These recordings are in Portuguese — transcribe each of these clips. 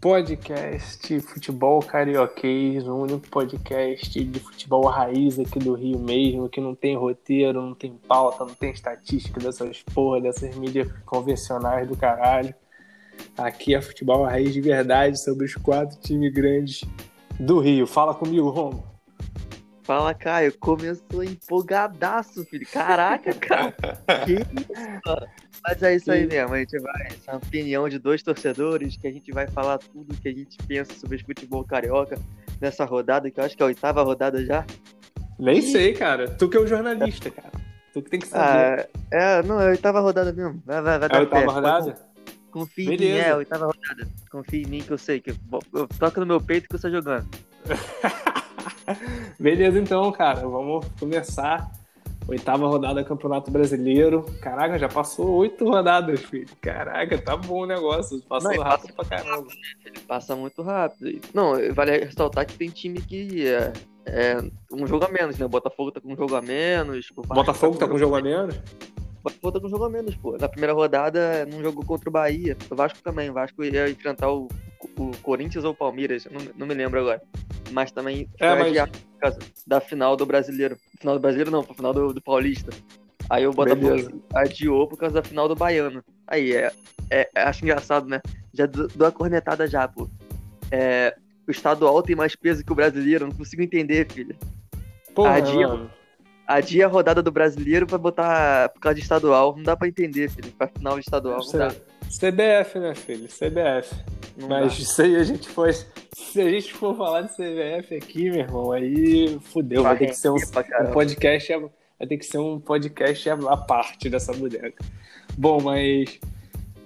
podcast Futebol Carioquês, o único podcast de futebol raiz aqui do Rio mesmo, que não tem roteiro, não tem pauta, não tem estatística dessas porra, dessas mídias convencionais do caralho. Aqui é futebol raiz de verdade sobre os quatro times grandes do Rio. Fala comigo, Romo. Fala, Caio. Começou empolgadaço, filho. Caraca, cara. que isso? Mas é isso aí mesmo. A gente vai. Essa opinião de dois torcedores, que a gente vai falar tudo que a gente pensa sobre o futebol carioca nessa rodada, que eu acho que é a oitava rodada já. Nem sei, cara. Tu que é o jornalista, cara. Tu que tem que saber. Ah, é, não, é a oitava rodada mesmo. Vai, vai, vai é a oitava rodada? Confia em mim, é a oitava rodada. Confia em mim que eu sei. que eu, Toca no meu peito que eu estou jogando. Beleza, então, cara, vamos começar. Oitava rodada do Campeonato Brasileiro. Caraca, já passou oito rodadas, filho. Caraca, tá bom o negócio. Passou Não, rápido passa pra caramba. Rápido, passa muito rápido. Não, vale ressaltar que tem time que é, é um jogo a menos, né? O Botafogo tá com um jogo a menos. O Botafogo tá com um jogo a menos? Botafogo tá com um jogo a menos, pô. Na primeira rodada, num jogo contra o Bahia. O Vasco também. O Vasco ia enfrentar o, o Corinthians ou o Palmeiras. Não, não me lembro agora mas também é, mas... por causa da final do brasileiro. Final do brasileiro não, final do, do Paulista. Aí o Botafogo Beleza. adiou por causa da final do Baiano. Aí, é, é, é acho engraçado, né? Já dou a cornetada já, pô. É, o estadual tem mais peso que o brasileiro, não consigo entender, filho. Porra, adia, mano. adia a rodada do brasileiro pra botar por causa de estadual. Não dá pra entender, filho. Pra final de estadual, não dá. CBF, né, filho? CBF. Não Mas dá. se a gente for. Se a gente for falar de CBF aqui, meu irmão, aí fudeu. Vai, ter que ser um, um podcast. Vai ter que ser um podcast à parte dessa boneca. Bom, mas.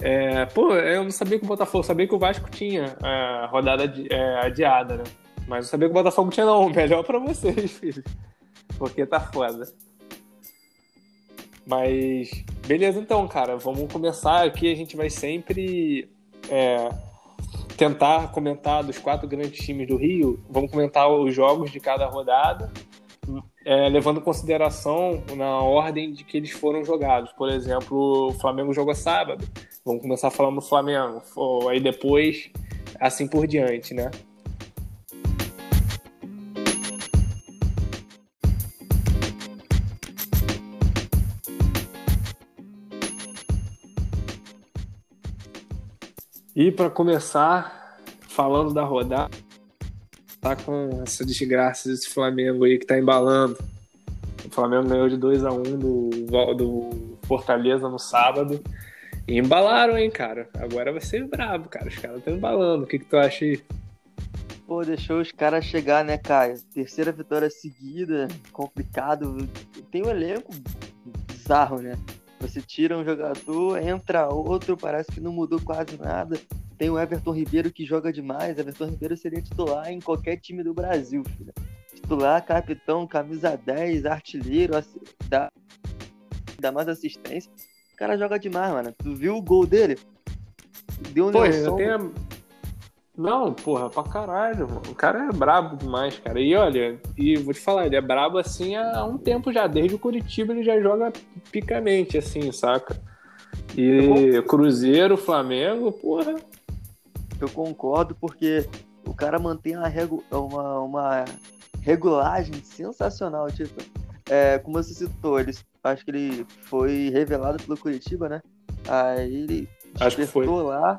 É, pô, eu não sabia que o Botafogo, sabia que o Vasco tinha a rodada é, adiada, né? Mas eu sabia que o Botafogo tinha não. Melhor pra vocês, filho. Porque tá foda. Mas beleza então, cara. Vamos começar aqui. A gente vai sempre é, tentar comentar dos quatro grandes times do Rio. Vamos comentar os jogos de cada rodada, é, levando em consideração na ordem de que eles foram jogados. Por exemplo, o Flamengo jogou sábado. Vamos começar falando do Flamengo. Aí depois, assim por diante, né? E para começar, falando da rodada, tá com essa desgraça desse Flamengo aí que tá embalando. O Flamengo ganhou de 2 a 1 um do, do Fortaleza no sábado. E embalaram, hein, cara. Agora vai ser brabo, cara. Os caras estão embalando. O que, que tu acha aí? Pô, deixou os caras chegar, né, Caio? Terceira vitória seguida, complicado. Tem um elenco bizarro, né? Você tira um jogador, entra outro, parece que não mudou quase nada. Tem o Everton Ribeiro que joga demais. Everton Ribeiro seria titular em qualquer time do Brasil, filho. Titular, capitão, camisa 10, artilheiro, dá, dá mais assistência. O cara joga demais, mano. Tu viu o gol dele? Deu um Pô, eu tenho não, porra, pra caralho, mano. O cara é brabo demais, cara. E olha, e vou te falar, ele é brabo assim há um tempo já. Desde o Curitiba ele já joga picamente, assim, saca? E Cruzeiro, Flamengo, porra. Eu concordo, porque o cara mantém uma, regu uma, uma regulagem sensacional. Tipo, é, como você citou, ele, acho que ele foi revelado pelo Curitiba, né? Aí ele acho que foi. lá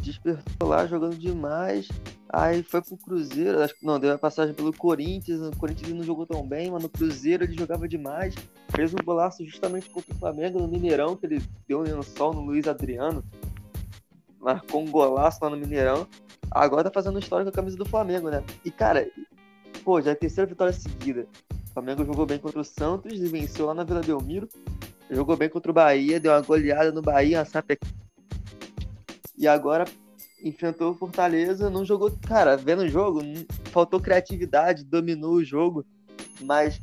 despertou lá jogando demais. Aí foi pro Cruzeiro, acho que não, deu a passagem pelo Corinthians. O Corinthians não jogou tão bem, mas no Cruzeiro ele jogava demais. Fez um golaço justamente contra o Flamengo no Mineirão, que ele deu um sol no Luiz Adriano. Marcou um golaço lá no Mineirão. Agora tá fazendo história com a camisa do Flamengo, né? E cara, pô, já é a terceira vitória seguida. O Flamengo jogou bem contra o Santos e venceu lá na Vila Belmiro. Jogou bem contra o Bahia, deu uma goleada no Bahia, uma sape e agora enfrentou o Fortaleza, não jogou. Cara, vendo o jogo, faltou criatividade, dominou o jogo, mas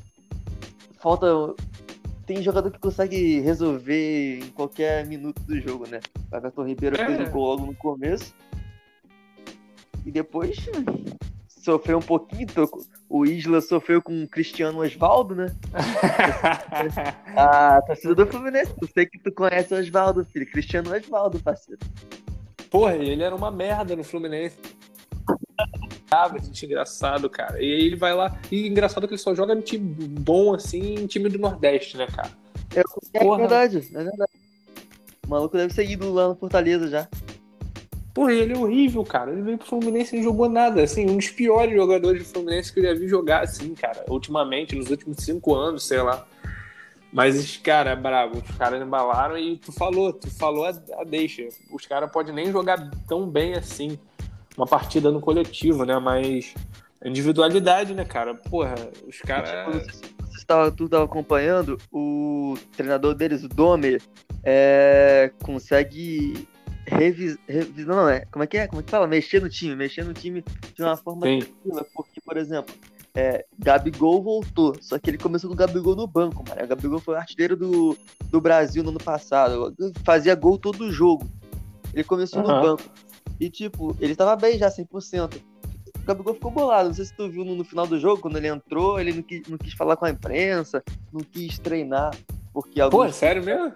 falta. Tem jogador que consegue resolver em qualquer minuto do jogo, né? O Everton Ribeiro é. fez o gol logo no começo. E depois sofreu um pouquinho. O Isla sofreu com o Cristiano Osvaldo, né? ah, torcida do Fluminense. Eu sei que tu conhece o Osvaldo, filho. Cristiano Osvaldo, parceiro. Porra, ele era uma merda no Fluminense. Ah, gente engraçado, cara. E aí ele vai lá. E engraçado que ele só joga no time bom, assim, em time do Nordeste, né, cara? É, é verdade, é verdade. O maluco deve ser ido lá no Fortaleza já. Porra, ele é horrível, cara. Ele veio pro Fluminense e não jogou nada. Assim, um dos piores jogadores do Fluminense que eu já vi jogar, assim, cara. Ultimamente, nos últimos cinco anos, sei lá. Mas, cara, é brabo. Os caras embalaram e tu falou, tu falou a, a deixa. Os caras podem nem jogar tão bem assim uma partida no coletivo, né? Mas individualidade, né, cara? Porra, os caras. Você estava, tu estava acompanhando, o treinador deles, o Domer, é, consegue revisar. Revis, não, é. Como é que é? Como é que fala? Mexer no time, mexer no time de uma forma tranquila. Porque, por exemplo, é, Gabigol voltou, só que ele começou com o Gabigol no banco, mano. O Gabigol foi o artilheiro do, do Brasil no ano passado, fazia gol todo jogo. Ele começou uhum. no banco. E, tipo, ele tava bem já, 100%. O Gabigol ficou bolado. Não sei se tu viu no, no final do jogo, quando ele entrou, ele não quis, não quis falar com a imprensa, não quis treinar. Porque alguns... Pô, é sério mesmo?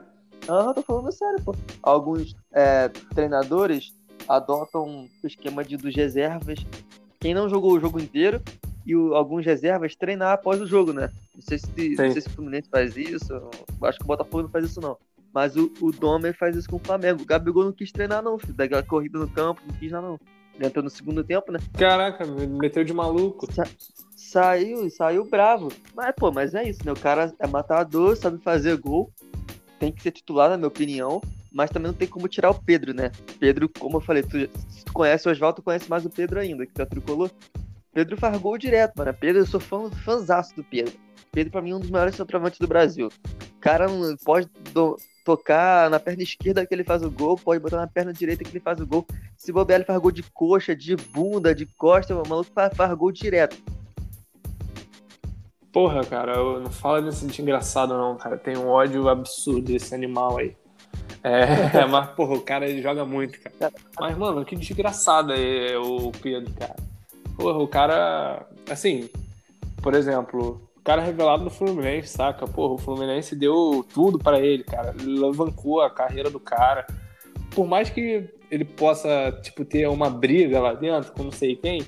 Ah, tô falando sério, pô. Alguns é, treinadores adotam o esquema de, dos reservas. Quem não jogou o jogo inteiro e o, alguns reservas treinar após o jogo, né? Não sei se, não sei se o Fluminense faz isso. Acho que o Botafogo não faz isso, não. Mas o, o Domer faz isso com o Flamengo. O Gabigol não quis treinar, não, filho. Daquela corrida no campo, não quis não. Ele entrou no segundo tempo, né? Caraca, meteu de maluco. Sa saiu, saiu bravo. Mas, pô, mas é isso, né? O cara é matador, sabe fazer gol. Tem que ser titular, na minha opinião. Mas também não tem como tirar o Pedro, né? Pedro, como eu falei, tu, se tu conhece o Oswaldo, tu conhece mais o Pedro ainda, que tá tricolor. Pedro faz gol direto, mano. Pedro, eu sou fã, fãzaço do Pedro. Pedro, pra mim, é um dos maiores centroavantes do Brasil. O cara pode do, tocar na perna esquerda que ele faz o gol, pode botar na perna direita que ele faz o gol. Se bobear, ele faz gol de coxa, de bunda, de costa, o maluco faz, faz gol direto. Porra, cara, eu não falo nesse sentido engraçado não, cara. Tem um ódio absurdo desse animal aí. É, mas, porra, o cara ele joga muito, cara. Mas, mano, que desgraçado é o Pedro, cara. Porra, o cara, assim, por exemplo, cara revelado no Fluminense, saca? Porra, o Fluminense deu tudo para ele, cara. Ele alavancou a carreira do cara. Por mais que ele possa, tipo, ter uma briga lá dentro com não sei quem,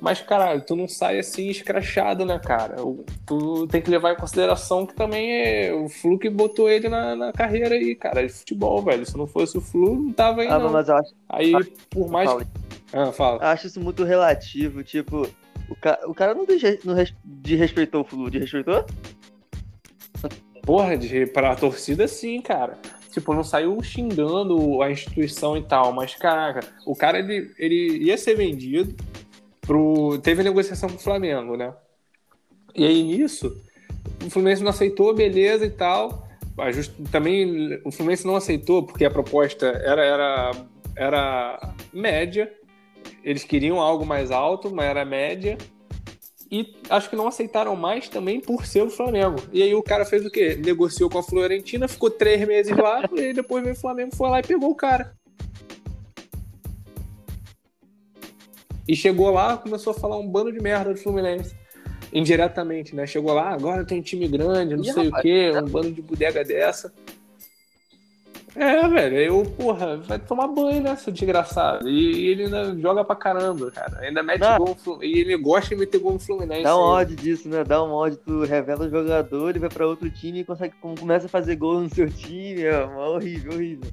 mas, caralho, tu não sai assim escrachado, né, cara? Tu tem que levar em consideração que também é o Flu que botou ele na, na carreira aí, cara, de futebol, velho. Se não fosse o Flu, não tava aí, ah, não. Mas eu acho... Aí, por mais... Fala. Ah, fala. Eu acho isso muito relativo, tipo... O, ca... o cara não, de... não res... desrespeitou o Flu, desrespeitou? Porra, de... pra torcida sim, cara. Tipo, não saiu xingando a instituição e tal, mas caraca, o cara ele, ele ia ser vendido pro. Teve negociação com o Flamengo, né? E aí nisso, o Fluminense não aceitou, beleza e tal. Just... Também o Fluminense não aceitou porque a proposta era, era, era média eles queriam algo mais alto, mas era média. E acho que não aceitaram mais também por ser o Flamengo. E aí o cara fez o quê? Negociou com a Florentina, ficou três meses lá, e depois veio o Flamengo, foi lá e pegou o cara. E chegou lá, começou a falar um bando de merda do Fluminense. Indiretamente, né? Chegou lá, agora tem time grande, não sei rapaz, o quê, um bando de bodega dessa. É, velho, eu, porra, vai tomar banho, né, seu desgraçado. E ele ainda joga pra caramba, cara. Ainda mete Não. gol E ele gosta de meter gol no Fluminense. Dá um ódio disso, né? Dá um ódio, tu revela o jogador, ele vai pra outro time e consegue, começa a fazer gol no seu time. É horrível, horrível.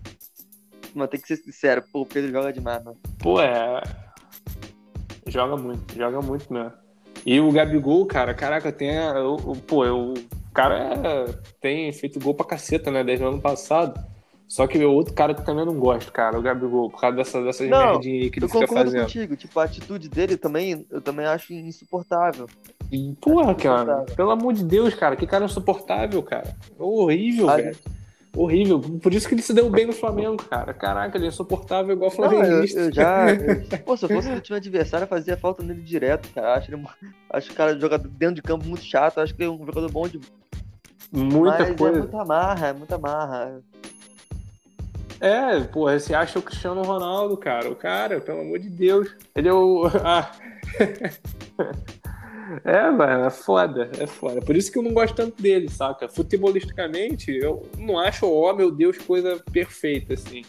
Mas tem que ser sincero, pô, o Pedro joga demais, mano. Pô, é. Joga muito, joga muito mesmo. E o Gabigol, cara, caraca, tem. A, o, pô, o cara é, tem feito gol pra caceta, né? Desde o ano passado. Só que o outro cara que eu também não gosto, cara, o Gabigol, por causa dessa, dessas não, merdinhas que ele fica fazendo. Eu contigo, tipo, a atitude dele também, eu também acho insuportável. E, porra, cara, pelo amor de Deus, cara, que cara insuportável, cara. Horrível, ah, velho. Horrível. Por isso que ele se deu bem no Flamengo, cara. Caraca, ele é insuportável igual o Flamengo. Eu, eu, já. Eu, pô, se eu fosse o time adversário, fazia falta nele direto, cara. Acho, ele, acho o cara jogador dentro de campo muito chato. Acho que é um jogador bom de. Muita Mas é coisa. É muita marra, é muita marra. É, porra, você acha o Cristiano Ronaldo, cara. O cara, pelo amor de Deus. Ele é o. Ah. É, mano, é foda, é foda. Por isso que eu não gosto tanto dele, saca? Futebolisticamente, eu não acho, ó, oh, meu Deus, coisa perfeita, assim.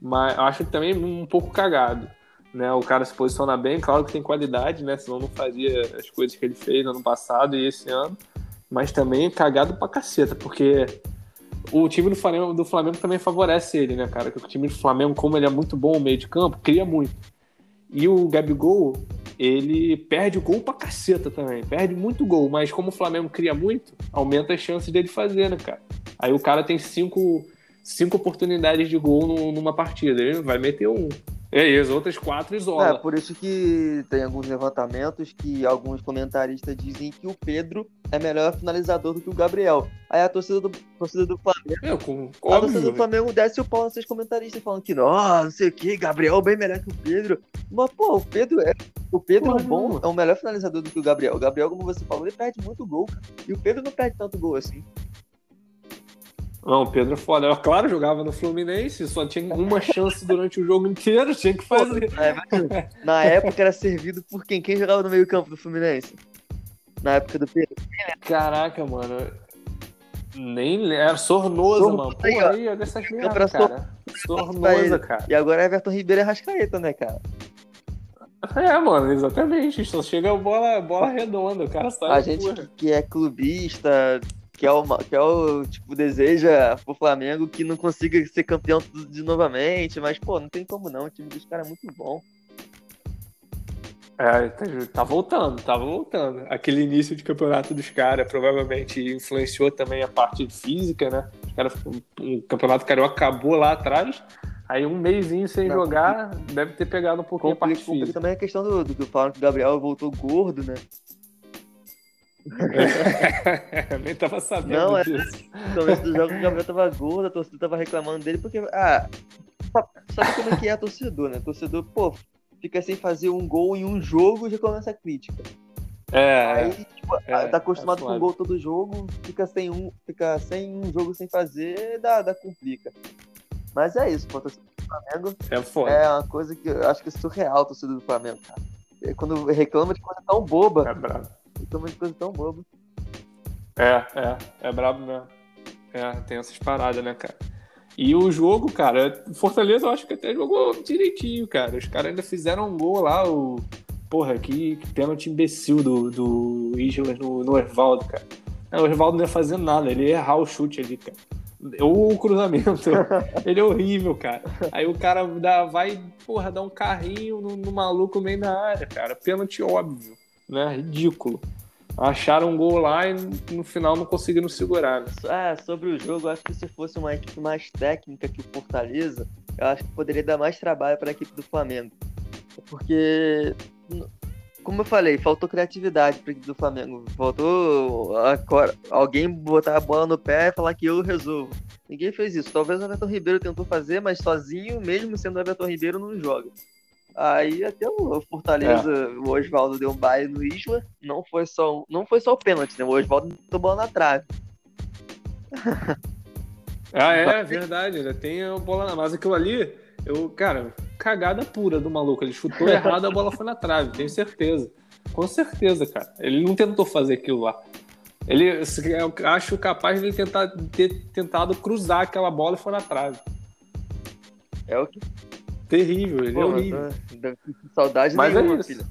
mas eu acho também um pouco cagado. Né, o cara se posiciona bem, claro que tem qualidade, né? Senão não fazia as coisas que ele fez no ano passado e esse ano. Mas também cagado pra caceta, porque o time do Flamengo, do Flamengo também favorece ele, né, cara? Porque o time do Flamengo, como ele é muito bom no meio de campo, cria muito. E o Gabigol, ele perde o gol pra caceta também. Perde muito gol, mas como o Flamengo cria muito, aumenta as chances dele fazer, né, cara? Aí o cara tem cinco, cinco oportunidades de gol numa partida. Ele vai meter um. É, e as outras quatro isola. É, por isso que tem alguns levantamentos que alguns comentaristas dizem que o Pedro é melhor finalizador do que o Gabriel. Aí a torcida do, torcida do Flamengo. Eu, com, a torcida do Flamengo desce o pau nesses comentaristas falando que, não, não sei o que, Gabriel é bem melhor que o Pedro. Mas, pô, o Pedro é. O Pedro é bom, é o melhor finalizador do que o Gabriel. O Gabriel, como você falou, ele perde muito gol. E o Pedro não perde tanto gol assim. Não, o Pedro é foda. Eu, claro, jogava no Fluminense, só tinha uma chance durante o jogo inteiro, tinha que fazer. É, na época era servido por quem? Quem jogava no meio-campo do Fluminense? Na época do Pedro. Caraca, mano. Nem era Sornosa, Sornosa mano. Pô, aí, aí olha essas merda, cara. Sornosa, cara. E agora é Everton Ribeiro e Rascaeta, né, cara? É, mano, exatamente. Só chega a bola, bola redonda, o cara sai. A gente que, que é clubista, que é o, que é o tipo, deseja pro Flamengo que não consiga ser campeão de novamente, mas, pô, não tem como não, o time dos caras é muito bom. É, tá, voltando, tá voltando. Aquele início de campeonato dos caras provavelmente influenciou também a parte física, né? Os caras, o campeonato carioca acabou lá atrás, aí um mêsinho sem não, jogar, deve ter pegado um pouquinho a parte física. também a questão do, do que falaram que o Gabriel voltou gordo, né? Nem tava sabendo não, é, disso. No começo do jogo o Gabriel tava gordo, a torcida tava reclamando dele, porque. Ah, sabe como é que é a torcedor, né? torcedor, pô, fica sem fazer um gol em um jogo e já começa a crítica. É. Aí, tipo, é, tá acostumado é com um gol todo jogo, fica sem um, fica sem um jogo sem fazer, dá, dá complica. Mas é isso, pô, torcida do Flamengo. É foda. É uma coisa que eu acho que é surreal, torcida do Flamengo, cara. É quando reclama de coisa tão boba. É bravo reclama de coisa tão boba. É, é, é brabo mesmo. É, tem essas paradas, né, cara? E o jogo, cara, Fortaleza eu acho que até jogou direitinho, cara. Os caras ainda fizeram um gol lá, o. Porra, que, que pênalti imbecil do, do Islas no, no Ervaldo, cara. o Ervaldo não ia fazer nada, ele ia errar o chute ali, cara. Ou o cruzamento. ele é horrível, cara. Aí o cara dá, vai, porra, dar um carrinho no, no maluco meio na área, cara. Pênalti óbvio né? Ridículo. Acharam um gol lá e no final não conseguiram segurar. Né? É, sobre o jogo, acho que se fosse uma equipe mais técnica que o Fortaleza, eu acho que poderia dar mais trabalho para a equipe do Flamengo. Porque, como eu falei, faltou criatividade para do Flamengo. Faltou alguém botar a bola no pé e falar que eu resolvo. Ninguém fez isso. Talvez o Everton Ribeiro tentou fazer, mas sozinho, mesmo sendo o Everton Ribeiro, não joga. Aí até o Fortaleza, é. o Oswaldo deu um baile no Isla. Não foi só, não foi só o pênalti, né? O Oswaldo tomou na trave. Ah, é, é verdade. Ainda tem a bola na. Mas aquilo ali, eu, cara, cagada pura do maluco. Ele chutou errado, a bola foi na trave, tenho certeza. Com certeza, cara. Ele não tentou fazer aquilo lá. Ele, eu acho capaz de ele tentar, ter tentado cruzar aquela bola e foi na trave. É o que Terrível, ele é Pô, é horrível. Saudade Mas nenhuma, é filho.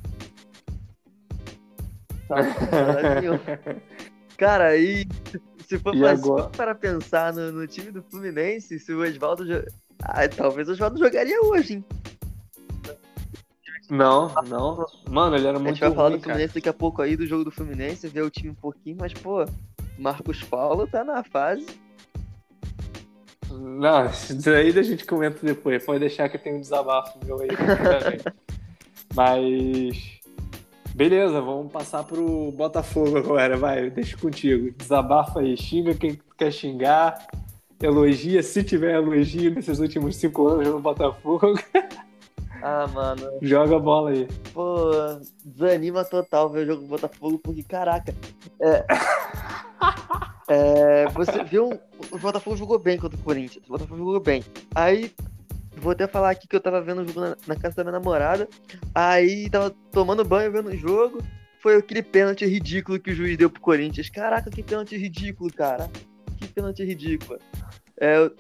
Saudade nenhuma. Cara, aí se for pra, para pensar no, no, time do Fluminense, se o Oswaldo. Ah, talvez o Oswaldo jogaria hoje, hein? Não, não. Mano, ele era muito. A gente vai falar do Fluminense cara. daqui a pouco aí, do jogo do Fluminense, ver o time um pouquinho, mas, pô, Marcos Paulo tá na fase não, isso aí a gente comenta depois. Pode deixar que eu tenho um desabafo meu aí. Mas. Beleza, vamos passar pro Botafogo agora. Vai, deixa contigo. Desabafa aí. Xinga quem quer xingar. Elogia, se tiver elogio nesses últimos cinco anos no Botafogo. Ah, mano. Joga a bola aí. Pô, desanima total ver o jogo do Botafogo, porque, caraca. É. É, você viu. O Botafogo jogou bem contra o Corinthians. O Botafogo jogou bem. Aí, vou até falar aqui que eu tava vendo o jogo na, na casa da minha namorada. Aí, tava tomando banho vendo o jogo. Foi aquele pênalti ridículo que o juiz deu pro Corinthians. Caraca, que pênalti ridículo, cara. Que pênalti ridículo. É,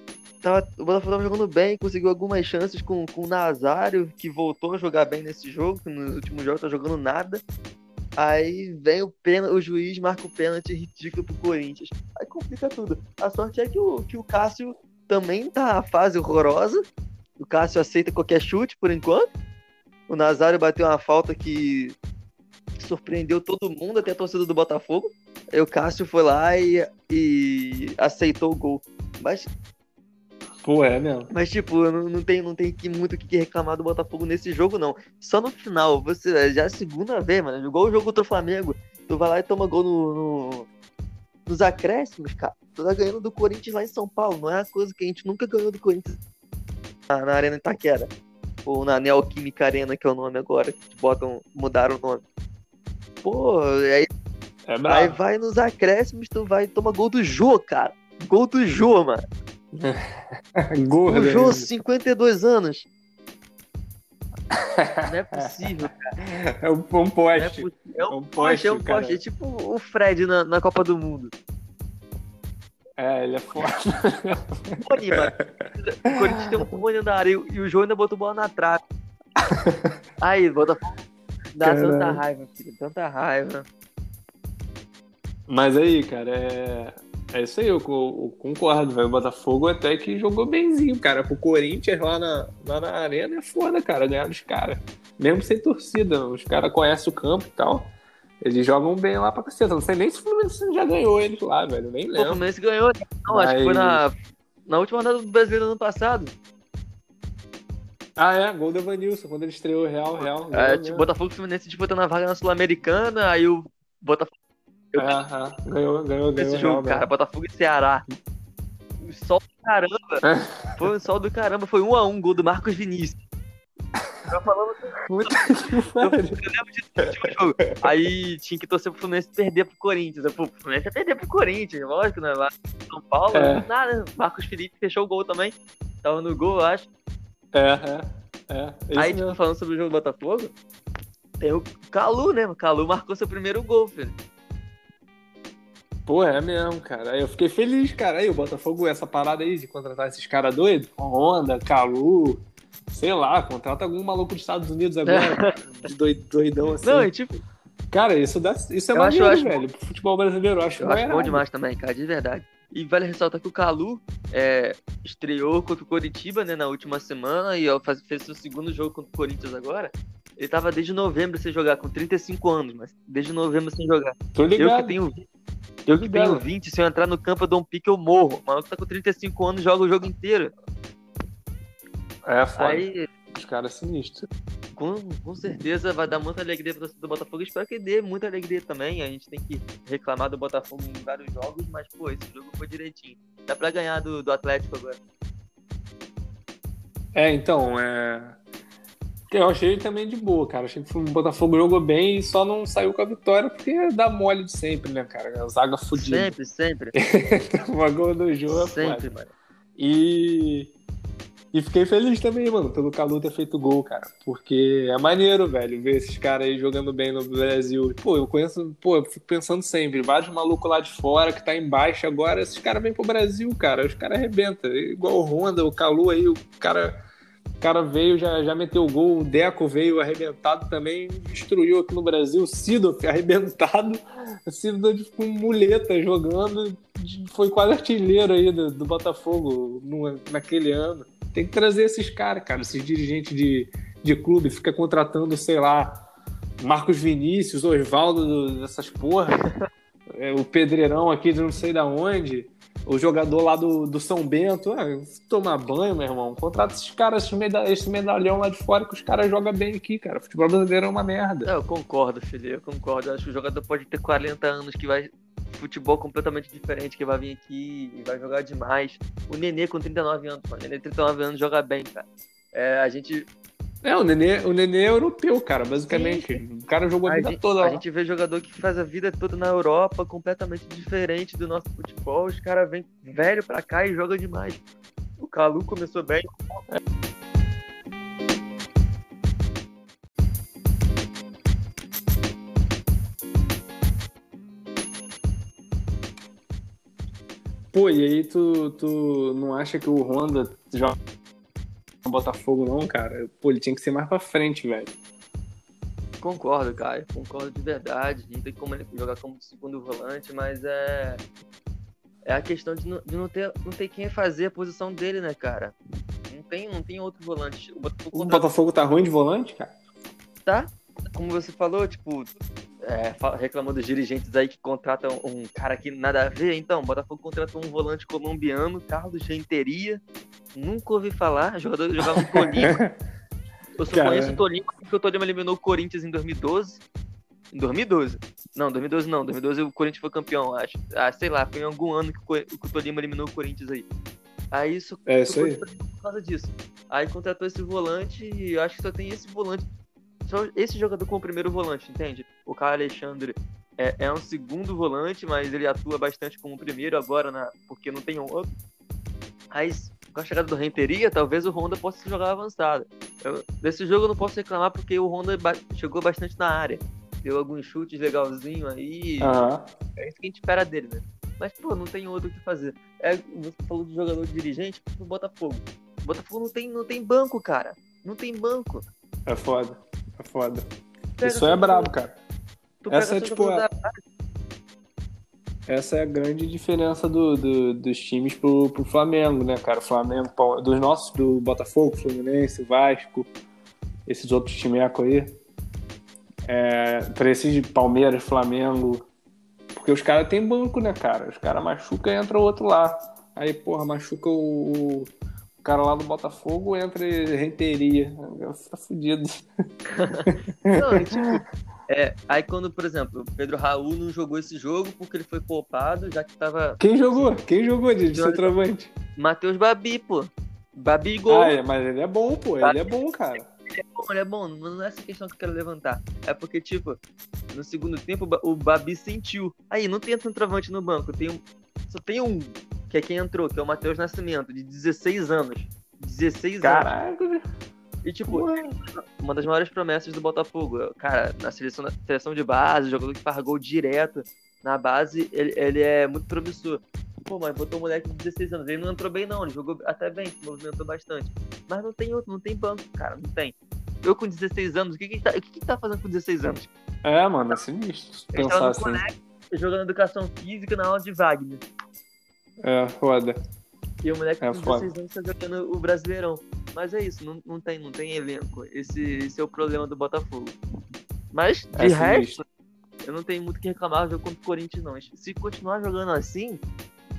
tava, o Botafogo tava jogando bem, conseguiu algumas chances com, com o Nazário, que voltou a jogar bem nesse jogo, que nos últimos jogos tá jogando nada. Aí vem o pênalti, o juiz marca o pênalti ridículo pro Corinthians. Aí complica tudo. A sorte é que o, que o Cássio também tá a fase horrorosa. O Cássio aceita qualquer chute por enquanto. O Nazário bateu uma falta que surpreendeu todo mundo, até a torcida do Botafogo. Aí o Cássio foi lá e, e aceitou o gol. Mas Pô, é mesmo. Mas, tipo, não, não tem, não tem que, muito o que reclamar do Botafogo nesse jogo, não. Só no final, você já é a segunda vez, mano. Jogou o jogo contra o Flamengo. Tu vai lá e toma gol no, no, nos acréscimos, cara. Tu tá ganhando do Corinthians lá em São Paulo. Não é uma coisa que a gente nunca ganhou do Corinthians na, na Arena Itaquera. Ou na Neoquímica Arena, que é o nome agora. Que botam, mudaram o nome. Pô, aí, é aí vai nos acréscimos, tu vai e toma gol do Jô, cara. Gol do Jô, mano. Gorda. O Jô, 52 anos. Não é possível, cara. É um, um poste. É, é, um, poste, é um poste. É tipo o Fred na, na Copa do Mundo. É, ele é forte. Cone, mano. O Corinthians tem um cone na área e o João ainda botou bola na trave. Aí, Botafogo. Dá Caramba. tanta raiva, filho. Tanta raiva. Mas aí, cara, é é isso aí, eu, eu concordo, velho. O Botafogo até que jogou benzinho, cara. Pro Corinthians lá na, lá na arena é foda, cara, ganhar dos caras. Mesmo sem torcida, os caras conhecem o campo e tal. Eles jogam bem lá pra caceta. Não sei nem se o Fluminense já ganhou eles lá, velho. Nem lembro. O Fluminense ganhou. Não, Mas... acho que foi na, na última rodada do brasileiro do ano passado. Ah, é, gol do Evanilson, quando ele estreou Real, Real. É, tipo, Botafogo e Fluminense disputando a vaga na Sul-Americana, aí o Botafogo eu... Aham, ganhou, ganhou, ganhou. Esse jogo, cara, Botafogo e Ceará. O sol do caramba. É. Foi o sol do caramba. Foi um a um gol do Marcos Vinícius. Eu falando muito eu, lembro jogo. Aí tinha que torcer pro Fluminense perder pro Corinthians. Eu, pô, o Fluminense ia perder pro Corinthians, lógico, né? Lá em São Paulo, é. nada. Marcos Felipe fechou o gol também. Tava no gol, eu acho. É, é. é Aí, tipo, falando sobre o jogo do Botafogo, tem o Calu, né? O Calu marcou seu primeiro gol, filho. Pô, é mesmo, cara. Eu fiquei feliz, cara. Aí o Botafogo, essa parada aí de contratar esses caras doidos, Honda, Calu, sei lá, contrata algum maluco dos Estados Unidos agora, doidão assim. Não, tipo. Cara, isso, dá, isso é eu maneiro, acho, velho. Pro futebol brasileiro, eu acho Eu acho bom demais também, cara, de verdade. E vale ressaltar que o Calu é, estreou contra o Coritiba, né, na última semana, e fez seu segundo jogo contra o Corinthians agora. Ele tava desde novembro sem jogar, com 35 anos, mas desde novembro sem jogar. Tô ligado. Eu que tenho eu que tenho 20, se eu entrar no campo eu dou um pique, eu morro. O maluco tá com 35 anos joga o jogo inteiro. É, foda. Aí, Os caras sinistros. Com, com certeza vai dar muita alegria pra torcida do Botafogo. Espero que dê muita alegria também. A gente tem que reclamar do Botafogo em vários jogos, mas, pô, esse jogo foi direitinho. Dá pra ganhar do, do Atlético agora. É, então, é. Eu achei também de boa, cara. Achei que o Botafogo jogou bem e só não saiu com a vitória porque dá mole de sempre, né, cara? A zaga fodida. Sempre, sempre. Uma gol do jogo. Sempre, mano. E... e fiquei feliz também, mano, pelo Calu ter feito gol, cara. Porque é maneiro, velho, ver esses caras aí jogando bem no Brasil. Pô, eu conheço, pô, eu fico pensando sempre, vários malucos lá de fora que tá embaixo agora, esses caras vêm pro Brasil, cara. Os caras arrebentam. Igual o Honda, o Calu aí, o cara o cara veio, já, já meteu o gol. O Deco veio arrebentado também, destruiu aqui no Brasil. O Sidorf arrebentado. O Sidorf com muleta jogando. Foi quase artilheiro aí do, do Botafogo no, naquele ano. Tem que trazer esses caras, cara, esses dirigentes de, de clube. Fica contratando, sei lá, Marcos Vinícius, Osvaldo, essas porra. É, o Pedreirão aqui de não sei da onde o jogador lá do, do São Bento, ah, tomar banho, meu irmão. Contrata esses caras, esse, meda esse medalhão lá de fora que os caras jogam bem aqui, cara. O futebol brasileiro é uma merda. Eu concordo, filho, eu concordo. Eu acho que o jogador pode ter 40 anos que vai. Futebol completamente diferente, que vai vir aqui e vai jogar demais. O Nenê com 39 anos, mano. O Nenê 39 anos joga bem, cara. É, a gente é, o Nenê, o Nenê é europeu, cara, basicamente. Sim. O cara jogou a, a vida gente, toda lá. A gente vê jogador que faz a vida toda na Europa, completamente diferente do nosso futebol. Os caras vêm velho pra cá e joga demais. O Calu começou bem. É. Pô, e aí tu, tu não acha que o Honda joga no Botafogo, não, cara? Pô, ele tinha que ser mais pra frente, velho. Concordo, cara. Concordo de verdade. Não tem como ele jogar como segundo volante, mas é. É a questão de não, de não ter, não ter quem fazer a posição dele, né, cara? Não tem, não tem outro volante. O Botafogo, o Botafogo tá ruim de volante, cara? Tá. Como você falou, tipo, é, reclamou dos dirigentes aí que contratam um cara que nada a ver. Então, Botafogo contratou um volante colombiano, Carlos Renteria. Nunca ouvi falar, jogador jogava no Tolima. Eu só cara. conheço o Tolima porque o Tolima eliminou o Corinthians em 2012. Em 2012. Não, 2012 não. 2012 o Corinthians foi campeão, acho. Ah, sei lá, foi em algum ano que o Tolima eliminou o Corinthians aí. Aí isso, é isso aí. por causa disso. Aí contratou esse volante e acho que só tem esse volante só esse jogador como primeiro volante, entende? O Caio Alexandre é, é, um segundo volante, mas ele atua bastante como primeiro agora, na, porque não tem outro. Mas com a chegada do Renteria, talvez o Honda possa jogar avançado. Eu, desse jogo eu não posso reclamar porque o Honda ba chegou bastante na área. Deu alguns chutes legalzinho aí. Uhum. É isso que a gente espera dele, né? Mas, pô, não tem outro o que fazer. É, você falou do jogador dirigente pro Botafogo. O Botafogo não tem, não tem banco, cara. Não tem banco. É foda. É foda. Pega Isso é brabo, cara. Essa é tipo. A... Essa é a grande diferença do, do, dos times pro, pro Flamengo, né, cara? O Flamengo, dos nossos, do Botafogo, Fluminense, Vasco, esses outros timecos aí. É, pra esses de Palmeiras, Flamengo. Porque os caras têm banco, né, cara? Os caras machucam e entra o outro lá. Aí, porra, machuca o, o cara lá do Botafogo entra e renteria. Tá fudido. Não, tipo, é, aí quando, por exemplo, o Pedro Raul não jogou esse jogo porque ele foi poupado, já que tava. Quem jogou? Quem jogou de, de centroavante? Matheus Babi, pô. Babi gol. Ah, é, mas ele é bom, pô. Babi, ele é bom, cara. Ele é bom, ele é bom. Não é essa questão que eu quero levantar. É porque, tipo, no segundo tempo o Babi sentiu. Aí, não tem centroavante no banco. Tem um, só tem um que é quem entrou, que é o Matheus Nascimento, de 16 anos. 16 Caraca. anos. E, tipo, uma das maiores promessas do Botafogo. Cara, na seleção, na seleção de base, jogador que faz gol direto na base, ele, ele é muito promissor. Pô, mas botou um moleque de 16 anos. Ele não entrou bem, não. Ele jogou até bem, se movimentou bastante. Mas não tem outro, não tem banco, cara. Não tem. Eu com 16 anos, o que que tá, o que que tá fazendo com 16 anos? É, mano, é sinistro. Pensar assim. jogando educação física na aula de Wagner. É, foda. E o moleque é, com 16 anos tá jogando o Brasileirão. Mas é isso, não, não, tem, não tem elenco. Esse, esse é o problema do Botafogo. Mas, de é resto, eu não tenho muito o que reclamar do jogo contra o Corinthians, não. Se continuar jogando assim,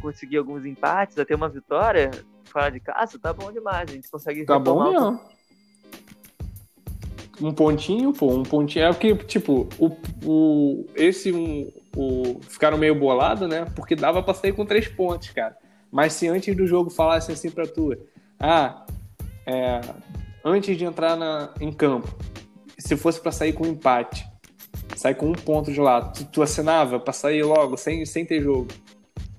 conseguir alguns empates, até uma vitória, fora de casa, tá bom demais. A gente consegue Tá bom mesmo. Um pontinho, pô, um pontinho. É o que, tipo, o, o, esse um, o, ficaram meio bolado, né? Porque dava pra sair com três pontos, cara. Mas se antes do jogo falasse assim pra tu, ah, é, antes de entrar na, em campo, se fosse para sair com empate, sair com um ponto de lá, tu, tu assinava pra sair logo, sem, sem ter jogo?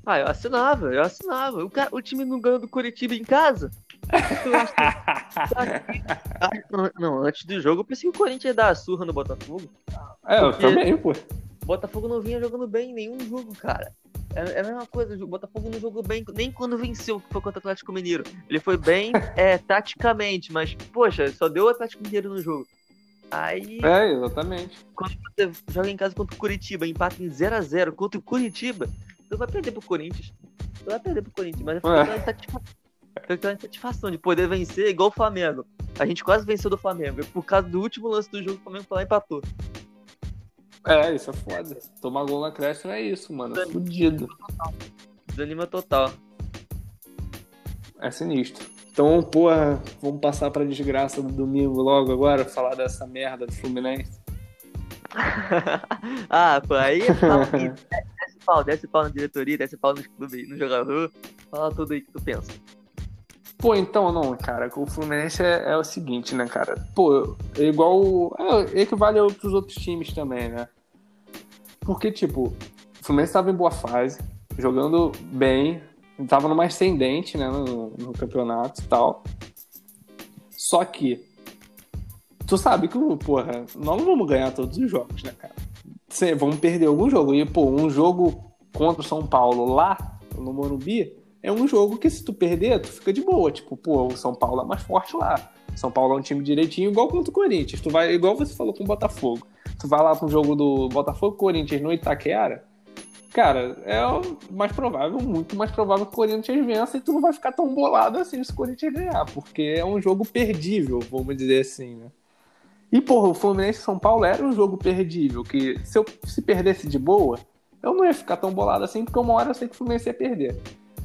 Ah, eu assinava, eu assinava. O, cara, o time não ganhou do Curitiba em casa. não, antes do jogo eu pensei que o Corinthians ia dar a surra no Botafogo. É, eu também, pô. O Botafogo não vinha jogando bem em nenhum jogo, cara. É, é, a mesma coisa, o Botafogo não jogou bem nem quando venceu, que foi contra o Atlético Mineiro. Ele foi bem é, taticamente, mas, poxa, só deu o Atlético Mineiro no jogo. Aí. É, exatamente. Quando você joga em casa contra o Curitiba, empata em 0x0 contra o Curitiba, você vai perder pro Corinthians. Você vai perder pro Corinthians, mas é. Aquela satisfação, satisfação de poder vencer igual o Flamengo. A gente quase venceu do Flamengo. Por causa do último lance do jogo, o Flamengo foi lá e empatou. É, isso é foda. Tomar gol na creche não é isso, mano. É fudido. Desanima total. É sinistro. Então, porra, vamos passar pra desgraça do domingo logo agora, falar dessa merda do Fluminense. ah, pô, aí é desce pau, desce pau na diretoria, desce pau no clube, no jogador. Fala tudo aí que tu pensa. Pô, então não, cara, o Fluminense é, é o seguinte, né, cara? Pô, é igual. É, equivale a outros outros times também, né? Porque, tipo, o Fluminense tava em boa fase, jogando bem, tava numa ascendente, né, no, no campeonato e tal. Só que, tu sabe que, porra, nós não vamos ganhar todos os jogos, né, cara? Cê, vamos perder algum jogo. E, pô, um jogo contra o São Paulo lá no Morumbi, é um jogo que se tu perder, tu fica de boa. Tipo, pô, o São Paulo é mais forte lá. São Paulo é um time direitinho, igual contra o Corinthians. Tu vai, igual você falou com o Botafogo. Tu vai lá pro jogo do Botafogo Corinthians no Itaquera, cara, é mais provável, muito mais provável que o Corinthians vença e tu não vai ficar tão bolado assim se o Corinthians ganhar, porque é um jogo perdível, vamos dizer assim, né? E, porra, o Fluminense São Paulo era um jogo perdível, que se eu se perdesse de boa, eu não ia ficar tão bolado assim, porque uma hora eu sei que o Fluminense ia perder.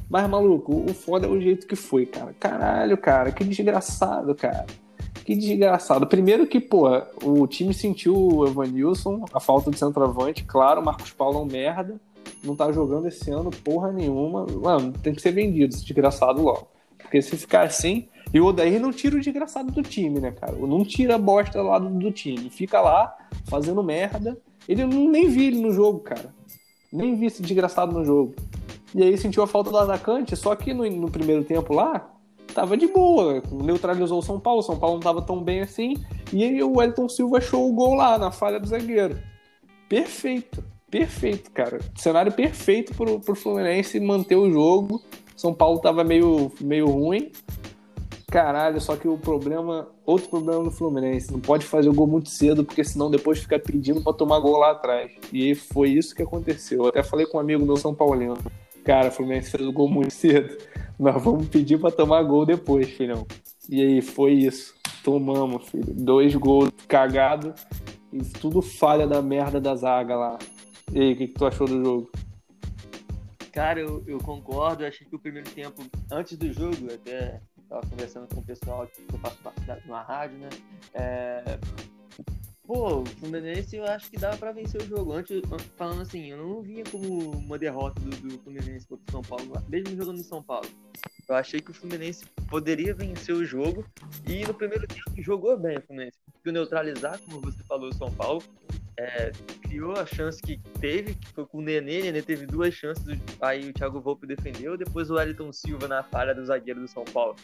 Mas, maluco, o foda é o jeito que foi, cara. Caralho, cara, que desgraçado, cara. Que desgraçado. Primeiro que, pô, o time sentiu o Evanilson, a falta de centroavante. Claro, o Marcos Paulo é um merda. Não tá jogando esse ano porra nenhuma. Mano, tem que ser vendido esse desgraçado logo. Porque se ficar assim. E o Odair não tira o desgraçado do time, né, cara? Não tira a bosta lá do, do time. Fica lá fazendo merda. Ele não nem vi ele no jogo, cara. Nem vi esse desgraçado no jogo. E aí sentiu a falta do atacante, só que no, no primeiro tempo lá, tava de boa, neutralizou o São Paulo, o São Paulo não tava tão bem assim, e aí o Wellington Silva achou o gol lá, na falha do zagueiro. Perfeito, perfeito, cara. Cenário perfeito pro, pro Fluminense manter o jogo. São Paulo tava meio, meio ruim. Caralho, só que o problema, outro problema no Fluminense, não pode fazer o gol muito cedo, porque senão depois fica pedindo para tomar gol lá atrás. E foi isso que aconteceu. Eu até falei com um amigo meu São Paulino. Cara, o Fluminense fez o gol muito cedo. Nós vamos pedir para tomar gol depois, filhão. E aí, foi isso. Tomamos, filho. Dois gols cagados e tudo falha da merda da zaga lá. E aí, o que, que tu achou do jogo? Cara, eu, eu concordo. Eu achei que o primeiro tempo, antes do jogo, até estava conversando com o pessoal que eu faço parte da, rádio, né? É, Pô, o Fluminense eu acho que dava pra vencer o jogo. Antes, falando assim, eu não vinha como uma derrota do, do Fluminense contra o São Paulo, mesmo jogando em São Paulo. Eu achei que o Fluminense poderia vencer o jogo e no primeiro tempo jogou bem o Fluminense. Conseguiu neutralizar, como você falou, o São Paulo. É, criou a chance que teve, que foi com o Nenê. Nenê teve duas chances, aí o Thiago Volpe defendeu. Depois o Wellington Silva na falha do zagueiro do São Paulo,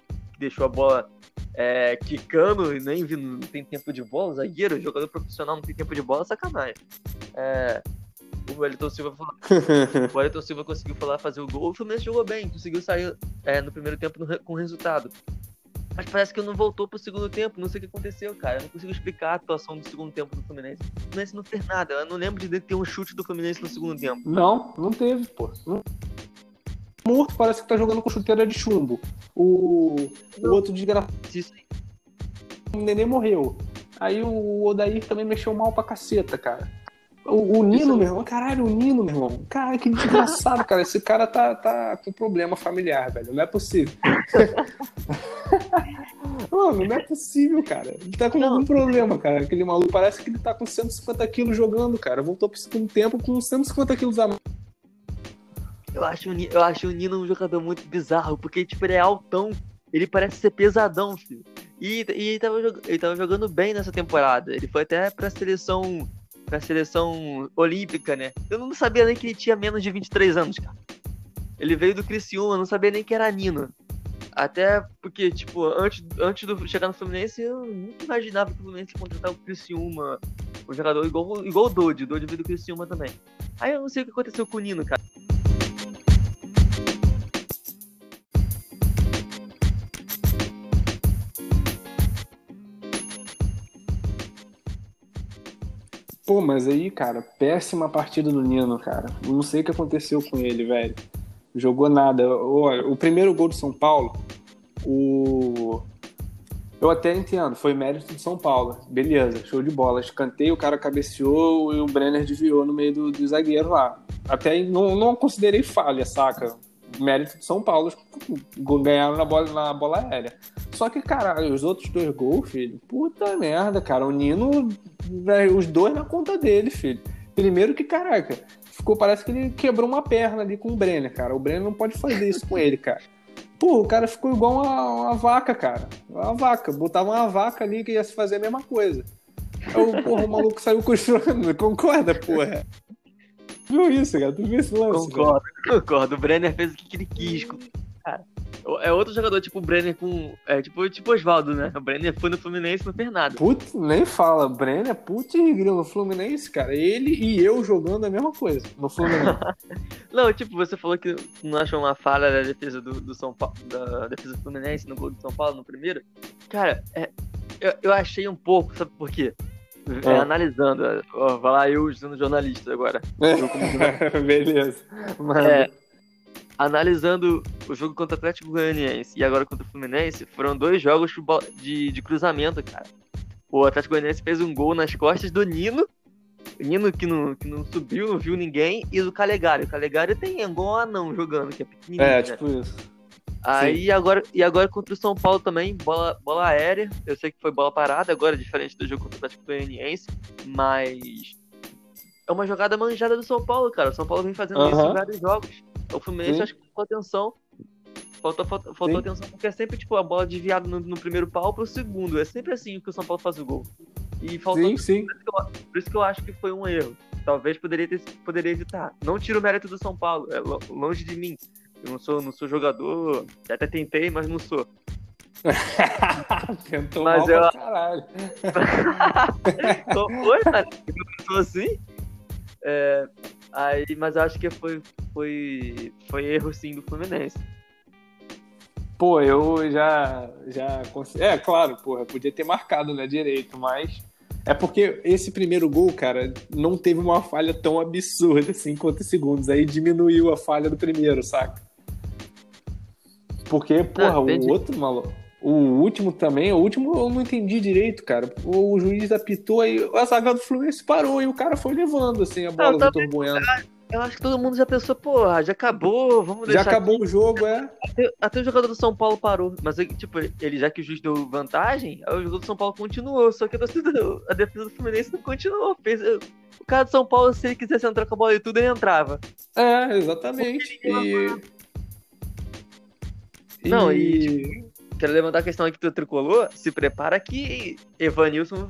deixou a bola é, quicando e nem não tem tempo de bola, zagueiro, jogador profissional não tem tempo de bola, sacanagem. É, o Wellington Silva o Wellington Silva conseguiu falar fazer o gol. O Fluminense jogou bem, conseguiu sair é, no primeiro tempo no, com resultado. Mas parece que não voltou pro segundo tempo. Não sei o que aconteceu, cara. Eu não consigo explicar a atuação do segundo tempo do Fluminense. O Fluminense não fez nada. Eu não lembro de ter um chute do Fluminense no segundo tempo. Não, não teve, pô. Não morto, parece que tá jogando com chuteira de chumbo. O, o outro desgraçado. O Nenê morreu. Aí o Odair também mexeu mal pra caceta, cara. O, o Nino, meu irmão, caralho, o Nino, meu irmão. Cara, que desgraçado, cara. Esse cara tá, tá com problema familiar, velho. Não é possível. Mano, não é possível, cara. Ele tá com não. algum problema, cara. Aquele maluco parece que ele tá com 150 quilos jogando, cara. Voltou pro segundo tempo com 150 quilos a mais. Eu acho, eu acho o Nino um jogador muito bizarro, porque, tipo, ele é altão. Ele parece ser pesadão, filho. E, e ele, tava, ele tava jogando bem nessa temporada. Ele foi até pra seleção. pra seleção olímpica, né? Eu não sabia nem que ele tinha menos de 23 anos, cara. Ele veio do Criciúma, não sabia nem que era Nino. Até porque, tipo, antes, antes de chegar no Fluminense, eu nunca imaginava que o Fluminense ia contratar o Criciúma. Um jogador igual, igual o Dodge. O Dodge veio do Criciúma também. Aí eu não sei o que aconteceu com o Nino, cara. Pô, mas aí, cara, péssima partida do Nino, cara. Não sei o que aconteceu com ele, velho. Jogou nada. Olha, o primeiro gol do São Paulo, o. Eu até entendo, foi mérito de São Paulo. Beleza, show de bola. Escanteio, o cara cabeceou e o Brenner desviou no meio do, do zagueiro lá. Até não, não considerei falha, saca? Mérito de São Paulo ganharam na bola, na bola aérea. Só que, cara, os outros dois gols, filho, puta merda, cara. O Nino os dois na conta dele, filho. Primeiro que, caraca, ficou, parece que ele quebrou uma perna ali com o Brenner, cara. O Brenner não pode fazer isso com ele, cara. Pô, o cara ficou igual uma, uma vaca, cara. Uma vaca. Botava uma vaca ali que ia se fazer a mesma coisa. Aí, porra, o maluco saiu costurando. Concorda, porra? Viu isso, cara? Tu viu esse lance? Concordo, cara? concordo. O Brenner fez o que ele quis, cara. É outro jogador, tipo o Brenner com. É tipo, tipo Oswaldo, né? O Brenner foi no Fluminense não fez nada. Putz, nem fala. Brenner, putz, grilo no Fluminense, cara. Ele e eu jogando a mesma coisa no Fluminense. não, tipo, você falou que não achou uma falha da defesa do, do São Paulo, da defesa do Fluminense no gol do São Paulo no primeiro. Cara, é, eu, eu achei um pouco, sabe por quê? É, é. analisando, ó, vai lá eu sendo jornalista agora. Beleza. Mas... É, analisando o jogo contra o Atlético Goianiense e agora contra o Fluminense, foram dois jogos de, de cruzamento, cara. O Atlético Goianiense fez um gol nas costas do Nino, o Nino que não, que não subiu, não viu ninguém, e do Calegari. O Calegari tem igual um anão jogando, que é pequenininho. É, né? tipo isso. Aí agora, e agora contra o São Paulo também, bola, bola aérea. Eu sei que foi bola parada agora, diferente do jogo contra o Atlético Goianiense, mas é uma jogada manjada do São Paulo, cara. O São Paulo vem fazendo uh -huh. isso em vários jogos. O Fluminense Sim. acho que faltou atenção. Faltou, faltou, faltou atenção porque é sempre tipo a bola desviada no, no, primeiro pau pro segundo. É sempre assim que o São Paulo faz o gol. E faltou. Sim, sim. Por, isso eu, por isso que eu acho que foi um erro. Talvez poderia, ter, poderia evitar. Não tiro o mérito do São Paulo, é longe de mim. Eu não sou, não sou jogador, até tentei, mas não sou. Tentou mas mal eu... pra caralho. Foi, cara? Eu sou assim? É, aí, mas acho que foi, foi, foi erro sim do Fluminense. Pô, eu já. já É, claro, porra, podia ter marcado, né, direito, mas. É porque esse primeiro gol, cara, não teve uma falha tão absurda assim quanto segundos. Aí diminuiu a falha do primeiro, saca? Porque, porra, ah, o outro, maluco. O último também, o último eu não entendi direito, cara. O juiz apitou aí, a zaga do Fluminense parou e o cara foi levando assim a bola do Vitor Bueno. Eu acho que todo mundo já pensou, porra, já acabou, vamos deixar. Já acabou aqui. o jogo, é. Até, até, o jogador do São Paulo parou. Mas, tipo, ele já que o juiz deu vantagem, o jogador do São Paulo continuou. Só que a, a defesa do Fluminense não continuou. Fez, o cara do São Paulo, se ele quisesse entrar com a bola e tudo, ele entrava. É, exatamente. E... Não, e. Tipo, quero levantar a questão aqui do tricolor. Se prepara que Evanilson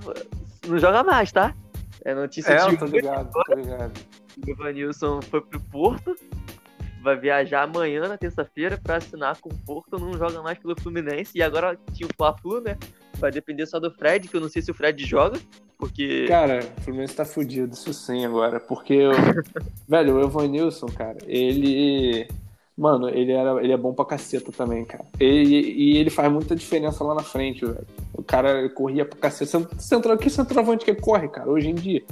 não joga mais, tá? É notícia é, de. tô ligado, tô ligado. Evanilson foi pro Porto. Vai viajar amanhã, na terça-feira, pra assinar com o Porto. Não joga mais pelo Fluminense. E agora tinha o Fla-Flu, né? Vai depender só do Fred, que eu não sei se o Fred joga. Porque. Cara, o Fluminense tá fudido, isso sim agora. Porque, eu... velho, o Evanilson, cara, ele Mano, ele, era, ele é bom pra caceta também, cara. e ele faz muita diferença lá na frente, velho. O cara corria pra caceta. Central, que centroavante que corre, cara, hoje em dia?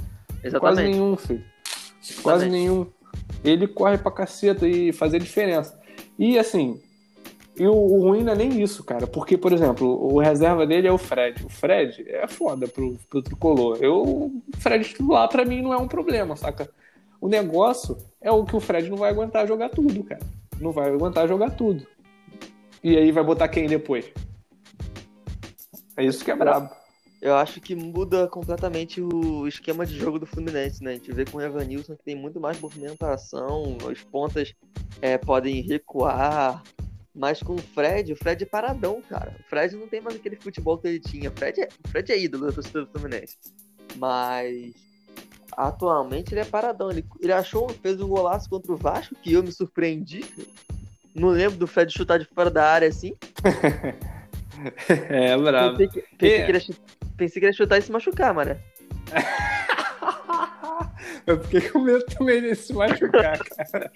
Exatamente. Quase nenhum, filho. Exatamente. Quase nenhum. Ele corre pra caceta e faz a diferença. E assim, e o, o, ruim não é nem isso, cara. Porque, por exemplo, o reserva dele é o Fred. O Fred é foda pro, pro tricolor. Eu, o Fred titular, pra mim, não é um problema, saca? O negócio é o que o Fred não vai aguentar jogar tudo, cara não vai aguentar jogar tudo. E aí vai botar quem depois? É isso que é brabo. Eu acho que muda completamente o esquema de jogo do Fluminense, né? A gente vê com o Evanilson que tem muito mais movimentação, as pontas é, podem recuar. Mas com o Fred, o Fred é paradão, cara. O Fred não tem mais aquele futebol que ele tinha. O Fred é, o Fred é ídolo da torcida do Fluminense. Mas atualmente ele é paradão. Ele, ele achou, fez um golaço contra o Vasco, que eu me surpreendi. Não lembro do Fred chutar de fora da área assim. é, bravo. Pensei que, pensei, que, ele ia, pensei que ele ia chutar e se machucar, mano. Eu fiquei com medo também de se machucar, cara.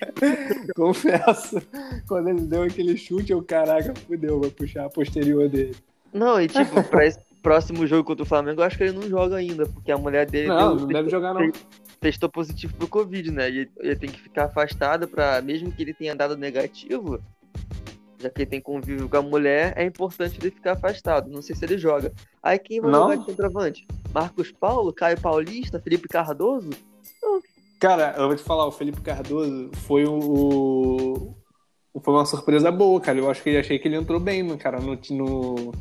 Confesso. Quando ele deu aquele chute, eu, caraca, fudeu, vou puxar a posterior dele. Não, e tipo, pra, esse, próximo jogo contra o Flamengo, eu acho que ele não joga ainda, porque a mulher dele. Não, não deve jogar, não. Testou positivo pro Covid, né? E ele tem que ficar afastado para mesmo que ele tenha dado negativo, já que ele tem convívio com a mulher, é importante ele ficar afastado. Não sei se ele joga. Aí quem vai não? jogar de centroavante? Marcos Paulo, Caio Paulista, Felipe Cardoso? Não. Cara, eu vou te falar, o Felipe Cardoso foi o. Foi uma surpresa boa, cara. Eu acho que achei que ele entrou bem, cara, no, no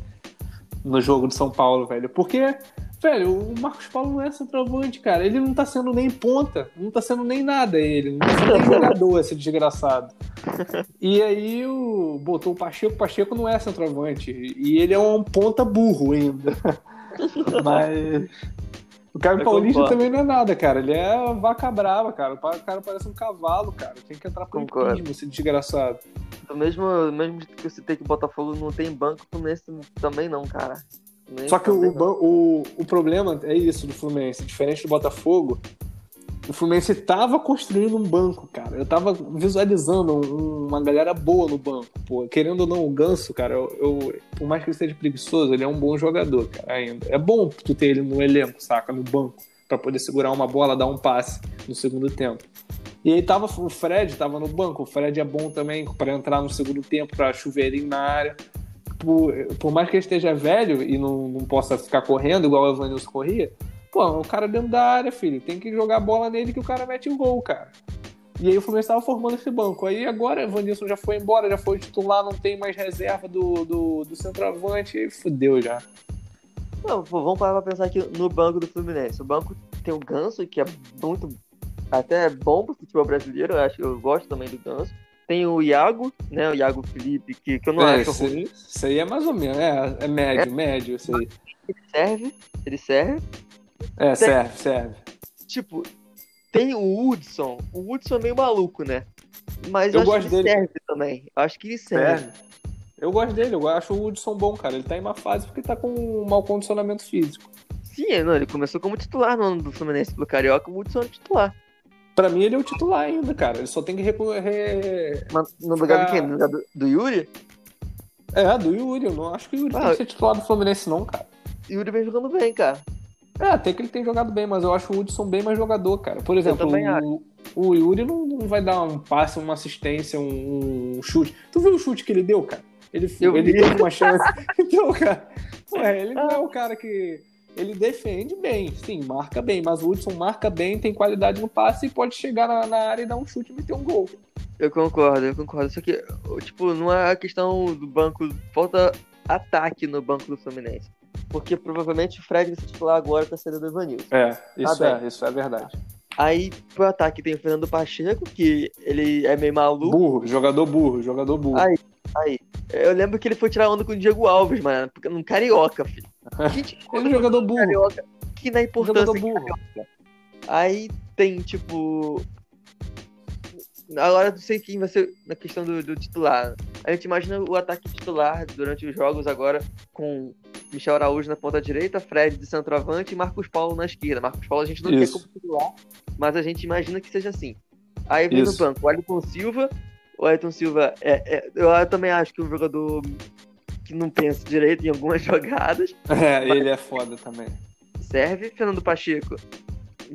no jogo de São Paulo, velho. Porque, velho, o Marcos Paulo não é centroavante, cara. Ele não tá sendo nem ponta, não tá sendo nem nada ele. Não tá sendo nem jogador, esse desgraçado. E aí o, botou o Pacheco, o Pacheco não é centroavante. E ele é um ponta burro ainda. Mas. O Caio Paulista concordo. também não é nada, cara. Ele é vaca brava, cara. O cara parece um cavalo, cara. Tem que entrar pro hipismo, esse desgraçado. Do mesmo, mesmo que você tem que o Botafogo não tem banco, o Fluminense também não, cara. Só que o, o, o problema é isso do Fluminense. Diferente do Botafogo, o Fluminense tava construindo um banco, cara. Eu tava visualizando um, uma galera boa no banco. Pô, querendo ou não, o Ganso, cara, eu, eu, por mais que ele seja preguiçoso, ele é um bom jogador, cara, ainda. É bom tu ter ele no elenco, saca? No banco, para poder segurar uma bola, dar um passe no segundo tempo. E aí tava o Fred, tava no banco. O Fred é bom também para entrar no segundo tempo, para chuveirinho na área. Por, por mais que ele esteja velho e não, não possa ficar correndo igual o Evanilson corria, Pô, o cara dentro da área, filho. Tem que jogar bola nele que o cara mete o gol, cara. E aí o Fluminense estava formando esse banco. Aí agora o Vanilson já foi embora, já foi titular, não tem mais reserva do, do, do centroavante, e fudeu já. Não, vamos parar pra pensar aqui no banco do Fluminense. O banco tem o Ganso, que é muito. Até bom pro futebol brasileiro, eu acho que eu gosto também do Ganso. Tem o Iago, né? O Iago Felipe, que, que eu não é, acho. Isso, isso aí é mais ou menos, é, é médio, é, médio isso aí. Ele serve, ele serve. É, tem, serve, serve. Tipo, tem o Hudson. O Hudson é meio maluco, né? Mas eu, eu gosto que ele dele. serve também. Eu acho que ele serve. serve. Eu gosto dele, eu acho o Hudson bom, cara. Ele tá em uma fase porque tá com um mau condicionamento físico. Sim, é, não, ele começou como titular no ano do Fluminense pelo Carioca, o Hudson é titular. Pra mim, ele é o titular ainda, cara. Ele só tem que recorrer. Mas no lugar de quem? No lugar do, do, Yuri? É, do Yuri. Eu não acho que o Yuri ah, tem que ser titular do Fluminense, não, cara. Yuri vem jogando bem, cara. É, até que ele tem jogado bem, mas eu acho o Hudson bem mais jogador, cara. Por exemplo, o, o, Yuri não, não, vai dar um passe, uma assistência, um, um, chute. Tu viu o chute que ele deu, cara? Ele, ele teve uma chance. então, cara, ué, ele não é o cara que. Ele defende bem, sim, marca bem, mas o Hudson marca bem, tem qualidade no passe e pode chegar na, na área e dar um chute e meter um gol. Eu concordo, eu concordo. Só que, tipo, não é a questão do banco. Falta ataque no banco do Fluminense porque provavelmente o Fred vai ser titular agora tá saindo do Evanilson. É, isso tá é, isso é verdade. Aí pro ataque tem o Fernando Pacheco, que ele é meio maluco. Burro, jogador burro, jogador burro. Aí, aí. Eu lembro que ele foi tirar onda com o Diego Alves, mano, num carioca, filho. Gente, ele é jogador burro. Carioca, que na importância. Jogador burro. Aí tem, tipo, Agora não sei quem vai ser na questão do, do, titular. A gente imagina o ataque titular durante os jogos agora com Michel Araújo na ponta direita, Fred de centroavante e Marcos Paulo na esquerda. Marcos Paulo a gente não Isso. quer como titular, mas a gente imagina que seja assim. Aí vem Isso. no banco o Ayrton Silva. O Ayrton Silva, é, é, eu também acho que é um jogador que não pensa direito em algumas jogadas. É, ele é foda também. Serve. Fernando Pacheco,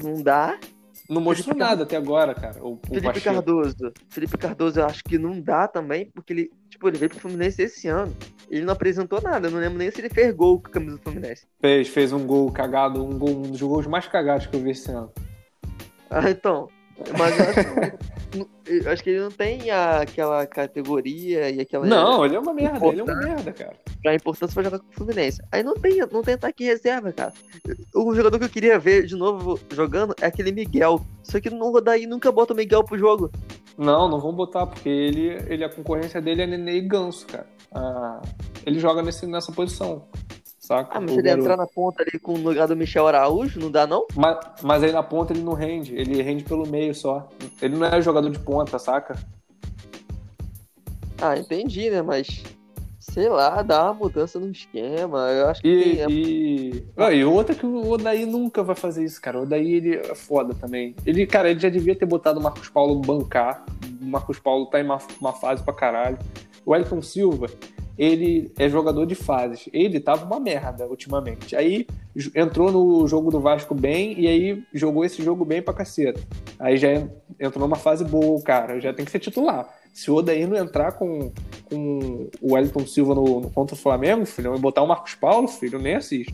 não dá. Não mostrou Felipe nada até agora, cara. O, Felipe. Cardoso. Felipe Cardoso eu acho que não dá também, porque ele, tipo, ele veio pro Fluminense esse ano. Ele não apresentou nada. Eu não lembro nem se ele fez gol com a camisa do Fluminense. Fez, fez um gol cagado, um, gol, um dos gols mais cagados que eu vi esse ano. Ah, então. Mas eu acho, eu acho que ele não tem a, aquela categoria e aquela. Não, ele é uma merda, ele é uma merda, cara. Pra importância pra jogar com o Fluminense. Aí não tem, não tem ataque reserva, cara. O jogador que eu queria ver de novo jogando é aquele Miguel. Só que no Rodaí nunca bota o Miguel pro jogo. Não, não vão botar, porque ele, ele a concorrência dele é Nenê e Ganso, cara. Ah, ele joga nesse, nessa posição saca? Ah, mas se ele garoto. entrar na ponta ali com o lugar do Michel Araújo, não dá não? Mas, mas aí na ponta ele não rende, ele rende pelo meio só. Ele não é jogador de ponta, saca? Ah, entendi, né? Mas sei lá, dá uma mudança no esquema. Eu acho que. E, tem... e... Ah, e outra que o Odaí nunca vai fazer isso, cara. O Odaí ele é foda também. Ele, cara, ele já devia ter botado o Marcos Paulo bancar. O Marcos Paulo tá em uma, uma fase pra caralho. O Elton Silva, ele é jogador de fases. Ele tava uma merda ultimamente. Aí entrou no jogo do Vasco bem e aí jogou esse jogo bem pra caceta. Aí já entrou numa fase boa, cara. Já tem que ser titular. Se o Odair não entrar com, com o Wellington Silva no, no, contra o Flamengo, filho, e botar o Marcos Paulo, filho, eu nem assisto.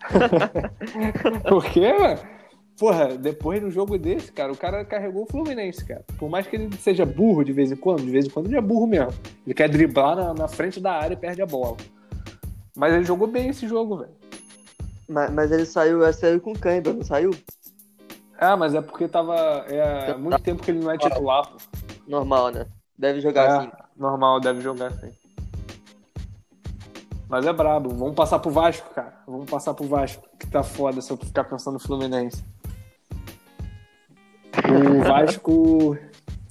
Por quê, mano? Porra, depois do jogo desse, cara, o cara carregou o Fluminense, cara. Por mais que ele seja burro de vez em quando, de vez em quando ele é burro mesmo. Ele quer driblar na, na frente da área e perde a bola. Mas ele jogou bem esse jogo, velho. Mas, mas, ele saiu, ele saiu com cãibra, não saiu? Ah, mas é porque tava. É há muito tempo que ele não é titular, pô. Normal, né? Deve jogar é, assim. Normal, deve jogar assim. Mas é brabo. Vamos passar pro Vasco, cara. Vamos passar pro Vasco, que tá foda se eu ficar pensando no Fluminense. O Vasco.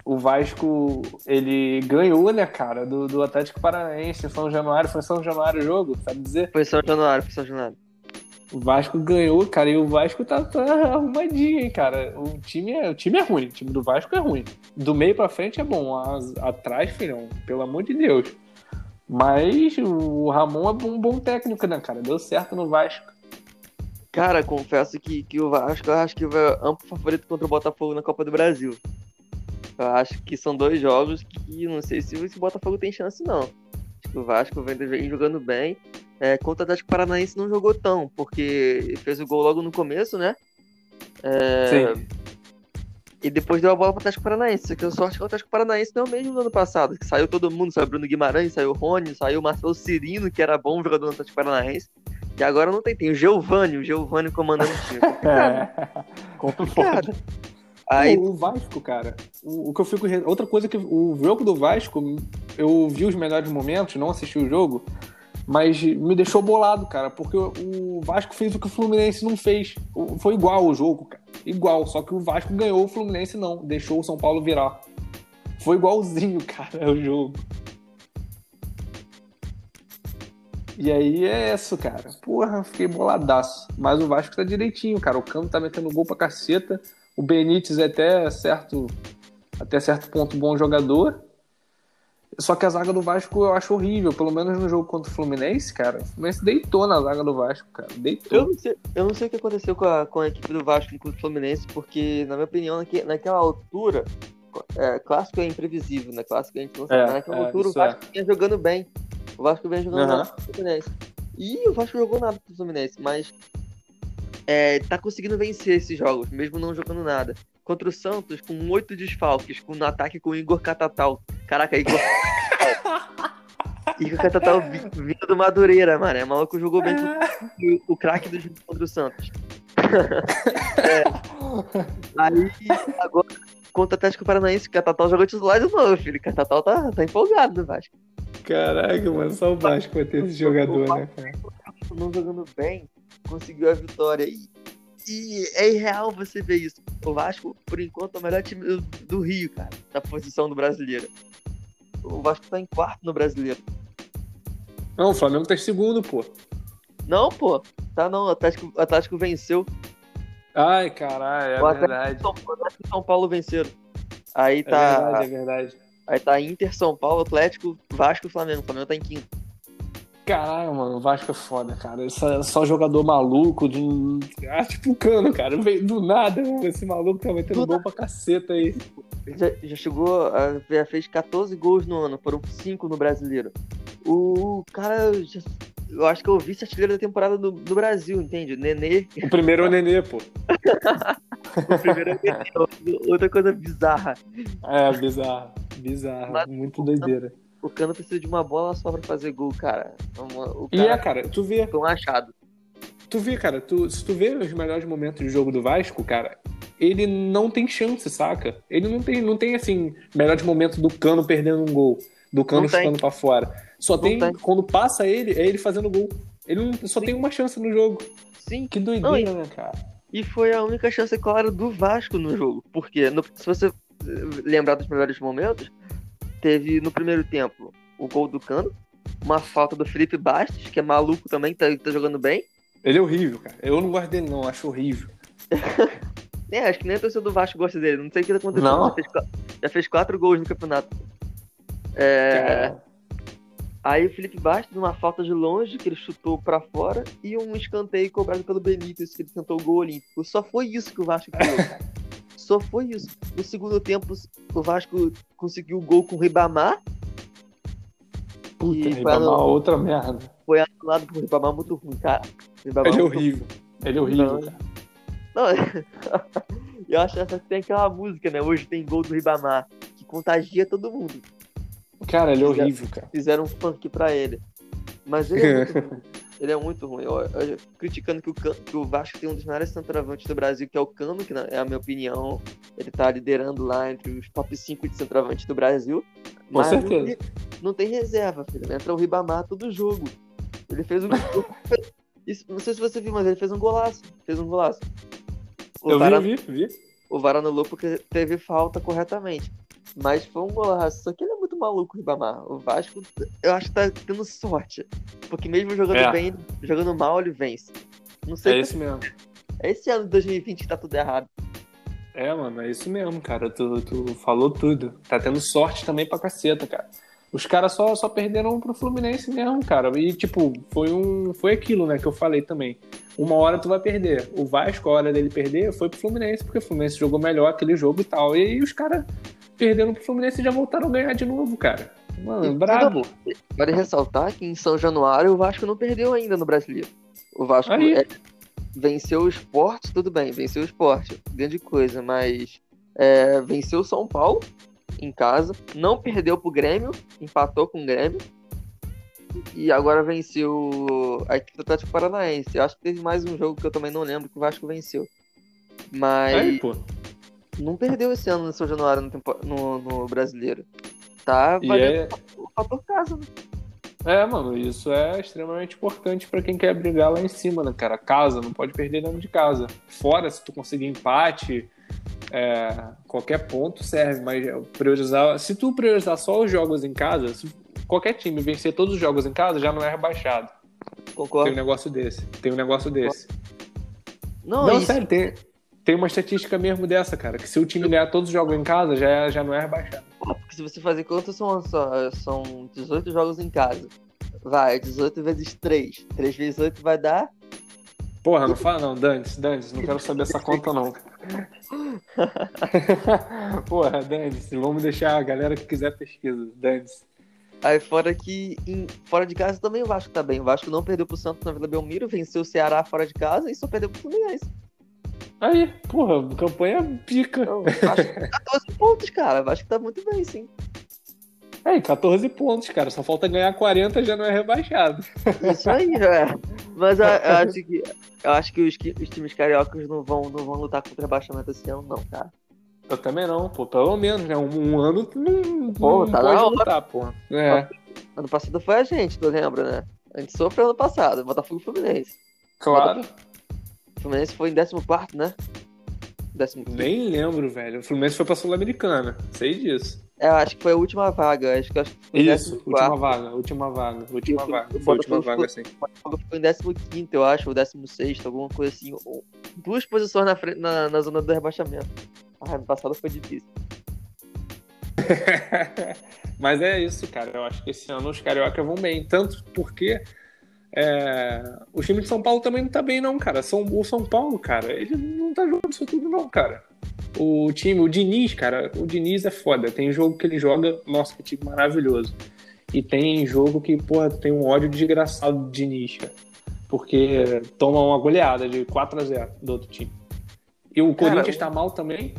O Vasco, ele ganhou, né, cara, do, do Atlético Paranaense em São Januário. Foi São Januário o jogo, sabe dizer? Foi São Januário, foi São Januário. O Vasco ganhou, cara, e o Vasco tá, tá, arrumadinho, hein, cara. O time, é, o time é ruim, o time do Vasco é ruim. Do meio pra frente é bom, atrás, filhão, pelo amor de Deus. Mas o Ramon é um bom técnico, né, cara? Deu certo no Vasco. Cara, confesso que, que o Vasco eu acho que vai amplo favorito contra o Botafogo na Copa do Brasil. Eu acho que são dois jogos que não sei se o Botafogo tem chance, não. Acho que o Vasco vem, vem jogando bem. É, contra o Atlético Paranaense não jogou tão, porque fez o gol logo no começo, né? É... Sim. E depois deu a bola para o Atlético Paranaense. Só que a sorte que o Atlético Paranaense não é o mesmo do ano passado. Que saiu todo mundo, saiu Bruno Guimarães, saiu o Rony, saiu o Marcelo Cirino, que era bom jogador do Atlético Paranaense. E agora não tem, tem o Giovanni, o Giovanni comandando o time. É. Complicado. Aí... O, Vasco, cara, o, o, que eu fico. Outra coisa que o jogo do Vasco, eu vi os melhores momentos, não assisti o jogo, mas me deixou bolado, cara, porque o Vasco fez o que o Fluminense não fez. Foi igual o jogo, cara. Igual, só que o Vasco ganhou, o Fluminense não. Deixou o São Paulo virar. Foi igualzinho, cara, o jogo. E aí é isso, cara. Porra, fiquei boladaço. Mas o Vasco tá direitinho, cara. O Cano tá metendo gol pra caceta. O Benítez é até certo, até certo ponto bom jogador. Só que a zaga do Vasco eu acho horrível. Pelo menos no jogo contra o Fluminense, cara. O Fluminense deitou na zaga do Vasco, cara. Deitou. Eu não sei, eu não sei o que aconteceu com a, com a equipe do Vasco contra o Fluminense, porque, na minha opinião, naquela altura, é, clássico é imprevisível, né? Clássico a gente não sabe. É, naquela é, altura o Vasco é. vinha jogando bem. O Vasco vinha jogando uhum. nada pro Fluminense. E o Vasco jogou nada pro Fluminense, mas é, tá conseguindo vencer esses jogos, mesmo não jogando nada. Contra o Santos, com oito desfalques, com no ataque com o Igor Catatal. Caraca, Igor. Igor Catatal vindo do Madureira, mano. É maluco jogou bem o, o craque do jogo contra o Santos. é. Aí, agora, contra o Atlético Paranaense, o Catatal jogou titular de novo, filho. O Catatal tá, tá empolgado no Vasco. Caraca, mano, só o Vasco vai ter esse jogador, né, cara? Não jogando bem, conseguiu a vitória. E, e é irreal você ver isso. O Vasco, por enquanto, é o melhor time do, Rio, cara, na posição do brasileiro. O Vasco tá em quarto no brasileiro. Não, o Flamengo tá em segundo, pô. Não, pô. Tá não, o Atlético, o Atlético venceu. Ai, caralho, é o verdade. São, o São Paulo venceram. Aí tá. É verdade, é verdade. Aí tá Inter, São Paulo, Atlético, Vasco e Flamengo. O Flamengo tá em quinto. Caralho, mano, o Vasco é foda, cara. Só, só jogador maluco, de... ah, tipo o cano, cara. Veio do nada, mano. Esse maluco tá metendo gol pra caceta aí. Já, já chegou, já fez 14 gols no ano, foram 5 no brasileiro. O cara, já, eu acho que eu vi esse artilheiro da temporada do, do Brasil, entende? Nenê. O primeiro é o Nenê, pô. o primeiro é o Nenê. Outra coisa bizarra. É, bizarra. Bizarra. Mas, Muito doideira o Cano precisa de uma bola só pra fazer gol, cara. O cara e é, cara, tu vê. Foi um achado. Tu vê, cara, tu, se tu vê os melhores momentos do jogo do Vasco, cara, ele não tem chance, saca? Ele não tem, não tem assim, melhores momentos do Cano perdendo um gol, do Cano chutando pra fora. Só tem, tem, quando passa ele, é ele fazendo gol. Ele não, só Sim. tem uma chance no jogo. Sim. Que doideira, não, né, cara? E foi a única chance clara do Vasco no jogo. Porque no, se você lembrar dos melhores momentos, teve no primeiro tempo o gol do Cano, uma falta do Felipe Bastos, que é maluco também, tá, tá jogando bem. Ele é horrível, cara. Eu não gosto dele, não, acho horrível. é, acho que nem a torcida do Vasco gosta dele. Não sei o que tá acontecendo. Não. Já, fez, já fez quatro gols no campeonato. É... Aí o Felipe Bastos, uma falta de longe, que ele chutou para fora, e um escanteio cobrado pelo Benítez, que ele tentou o gol olímpico. Só foi isso que o Vasco criou, cara. Só foi isso. No segundo tempo, o Vasco conseguiu o gol com o Ribamar. Puta, e Ribamar, anulado, outra merda. Foi anulado por Ribamar muito ruim, cara. Ribamar Ele é horrível. Ele é horrível, não, cara. Não, eu acho que tem aquela música, né? Hoje tem gol do Ribamar, que contagia todo mundo. Cara, ele é horrível, cara. Fizeram um funk pra ele. Mas ele é muito Ele é muito ruim. Eu, eu, criticando que o, que o Vasco tem um dos melhores centroavantes do Brasil, que é o Cano, que é a minha opinião. Ele tá liderando lá entre os top 5 de centroavantes do Brasil. Com mas certeza. Não tem, não tem reserva, filho. Entra o Ribamar todo jogo. Ele fez um. Isso, não sei se você viu, mas ele fez um golaço. Fez um golaço. O eu vi, vi, vi. O VAR anulou porque teve falta corretamente. Mas foi um golaço. Só que ele é muito maluco, o Ribamar. O Vasco, eu acho que tá tendo sorte. Porque mesmo jogando é. bem, jogando mal, ele vence. Não sei. É esse mesmo. É esse ano de 2020 que tá tudo errado. É, mano, é isso mesmo, cara. Tu, tu falou tudo. Tá tendo sorte também pra caceta, cara. Os caras só, só perderam pro Fluminense mesmo, cara. E, tipo, foi um. Foi aquilo, né, que eu falei também. Uma hora tu vai perder. O Vasco, a hora dele perder, foi pro Fluminense, porque o Fluminense jogou melhor aquele jogo e tal. E aí os caras perderam pro Fluminense e já voltaram a ganhar de novo, cara. Mano, brabo. Vale ressaltar que em São Januário o Vasco não perdeu ainda no Brasileiro. O Vasco é, venceu o esporte, tudo bem, venceu o esporte, grande coisa, mas é, venceu o São Paulo em casa, não perdeu pro Grêmio, empatou com o Grêmio, e agora venceu a equipe do Atlético Paranaense. Eu acho que teve mais um jogo que eu também não lembro que o Vasco venceu. Mas. Aí, pô. Não perdeu esse ano no São Januário no, no, no brasileiro. Tá valendo é... o fator casa, né? É, mano, isso é extremamente importante para quem quer brigar lá em cima, né, cara? Casa, não pode perder dentro de casa. Fora, se tu conseguir empate, é, qualquer ponto serve, mas priorizar. Se tu priorizar só os jogos em casa, se qualquer time vencer todos os jogos em casa, já não é rebaixado. Concordo. Tem um negócio desse. Tem um negócio desse. Não, não isso... sério, tem, tem uma estatística mesmo dessa, cara, que se o time ganhar todos os jogos em casa, já, é, já não é rebaixado. Porque se você fazer conta, são, são 18 jogos em casa. Vai, 18 vezes 3. 3 vezes 8 vai dar. Porra, não fala não, Dantes, Dantes, não quero saber essa conta não. Porra, Dantes, vamos deixar a galera que quiser pesquisa, Dantes. Aí fora que em, fora de casa também o Vasco tá bem. O Vasco não perdeu pro Santos na Vila Belmiro, venceu o Ceará fora de casa e só perdeu pro Fluminense. Aí, porra, campanha pica. Não, acho que 14 pontos, cara. Acho que tá muito bem, sim. É, 14 pontos, cara. Só falta ganhar 40 já não é rebaixado. Isso aí, é. Mas eu, eu, acho que, eu acho que os, os, times cariocas não vão, não vão lutar contra rebaixamento esse ano, não, cara. Eu também não, pô. Pelo menos, né? Um, um ano não, pô, não tá pode lutar, pô. É. Ano passado foi a gente, tu lembra, né? A gente sofreu ano passado, Botafogo e Fluminense. Claro. O Fluminense foi em 14, né? 15. Nem lembro, velho. O Fluminense foi pra Sul-Americana. Sei disso. É, acho que foi a última vaga. Acho que, acho que Isso, última vaga, última vaga, última vaga. Foi a última vaga, sim. Foi em 15, eu acho, ou 16, alguma coisa assim. Duas posições na, frente, na, na zona do rebaixamento. Ah, ano passado foi difícil. Mas é isso, cara. Eu acho que esse ano os carioca vão bem. Tanto porque é... o time de São Paulo também não tá bem, não, cara. São... O São Paulo, cara, ele não tá jogando isso tudo, não, cara. O time, o Diniz, cara, o Diniz é foda. Tem jogo que ele joga, nossa, que time maravilhoso. E tem jogo que, porra, tem um ódio desgraçado do Diniz, cara. Porque toma uma goleada de 4 a 0 do outro time. E o cara, Corinthians tá mal também.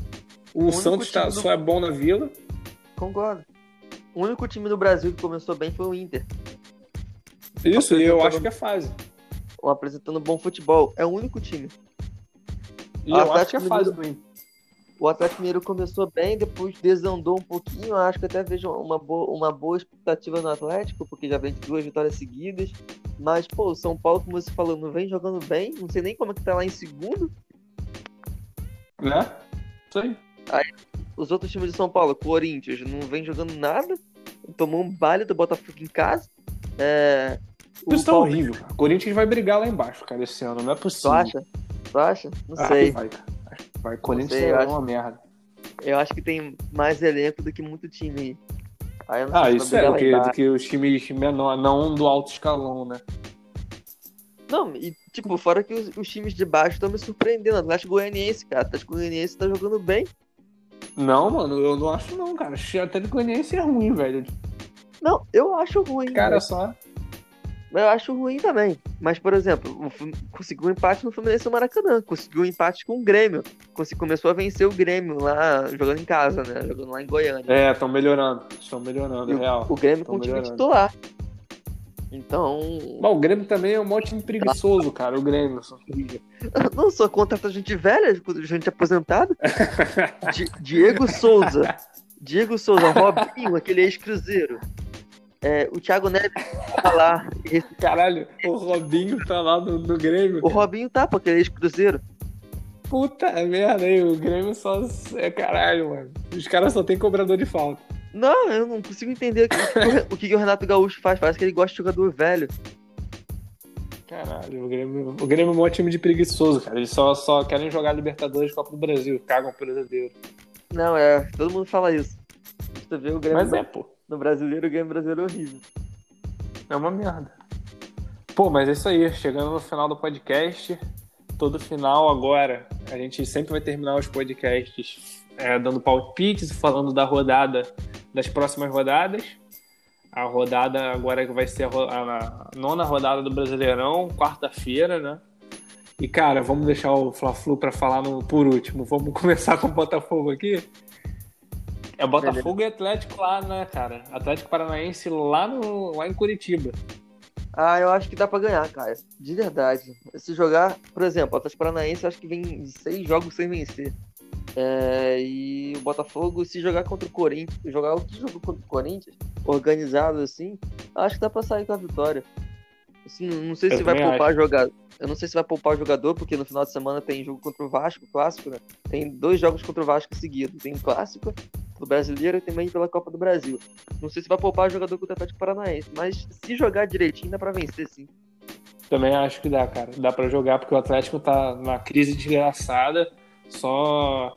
O, o Santos tá, do... só é bom na Vila. Concordo. O único time do Brasil que começou bem foi o Inter. Isso, e eu acho que é fase. Apresentando bom futebol. É o único time. E eu acho que é fase do Inter. O Atlético Mineiro começou bem, depois desandou um pouquinho. Acho que até vejo uma boa, uma boa expectativa no Atlético, porque já vem de duas vitórias seguidas. Mas, pô, o São Paulo, como você falou, não vem jogando bem. Não sei nem como é que tá lá em segundo. Né? Aí. aí. Os outros times de São Paulo, Corinthians, não vem jogando nada. Tomou um baile do Botafogo em casa. É, Isso tá horrível. O Corinthians vai brigar lá embaixo, cara, esse ano. Não é possível. Tu acha? Tu acha? Não ah, sei. Vai, vai. Corinthians sei, é uma merda. Eu acho que tem mais elenco do que muito time aí. ah, isso é, do que, do que os times menor, não do alto escalão, né? Não, e tipo, fora que os, os times de baixo estão me surpreendendo. Atlético Goianiense, cara. O Atlético Goianiense tá jogando bem. Não, mano, eu não acho não, cara. O Atlético Goianiense é ruim, velho. Não, eu acho ruim. Cara, só. Eu acho ruim também. Mas, por exemplo, conseguiu um empate no Fluminense no Maracanã. Conseguiu um empate com o Grêmio. Começou a vencer o Grêmio lá, jogando em casa, né? Jogando lá em Goiânia. É, estão melhorando. Estão melhorando, é real. O Grêmio tão com o time titular. Então. Bom, o Grêmio também é um monte de preguiçoso, cara. O Grêmio. Não, só contrata gente velha, gente aposentada. Diego Souza. Diego Souza, Robinho, aquele ex-cruzeiro. É, o Thiago Neves tá lá. Caralho, o Robinho tá lá no, no Grêmio. O Robinho tá, porque ele é ex-cruzeiro. Puta merda aí, o Grêmio só é caralho, mano. Os caras só tem cobrador de falta. Não, eu não consigo entender o que, o, que o Renato Gaúcho faz. Parece que ele gosta de jogador velho. Caralho, o Grêmio, o Grêmio é um bom time de preguiçoso, cara. Eles só, só querem jogar Libertadores Copa do Brasil, cagam o brasileiro. Não, é, todo mundo fala isso. Você vê o Grêmio Mas é, pô. No brasileiro, o Grêmio brasileiro é horrível. É uma merda. Pô, mas é isso aí. Chegando no final do podcast, todo final agora, a gente sempre vai terminar os podcasts é, dando palpites, falando da rodada, das próximas rodadas. A rodada agora que vai ser a, a, nona rodada do Brasileirão, quarta-feira, né? E, cara, vamos deixar o Fla-Flu para falar no, por último. Vamos começar com o Botafogo aqui. É Botafogo Beleza. e Atlético lá, né, cara? Atlético Paranaense lá, no, lá em Curitiba. Ah, eu acho que dá pra ganhar, cara. De verdade. Se jogar, por exemplo, o Atlético Paranaense, eu acho que vem seis jogos sem vencer. É, e o Botafogo, se jogar contra o Corinthians, jogar o que jogou contra o Corinthians, organizado assim, acho que dá pra sair com a vitória. Assim, não sei eu se vai poupar jogador. Eu não sei se vai poupar o jogador, porque no final de semana tem jogo contra o Vasco, clássico, né? Tem dois jogos contra o Vasco seguidos. Tem o clássico do brasileiro e também pela Copa do Brasil. Não sei se vai poupar o jogador contra o Atlético Paranaense, mas se jogar direitinho dá pra vencer sim. Também acho que dá, cara. Dá para jogar porque o Atlético tá numa crise desgraçada só,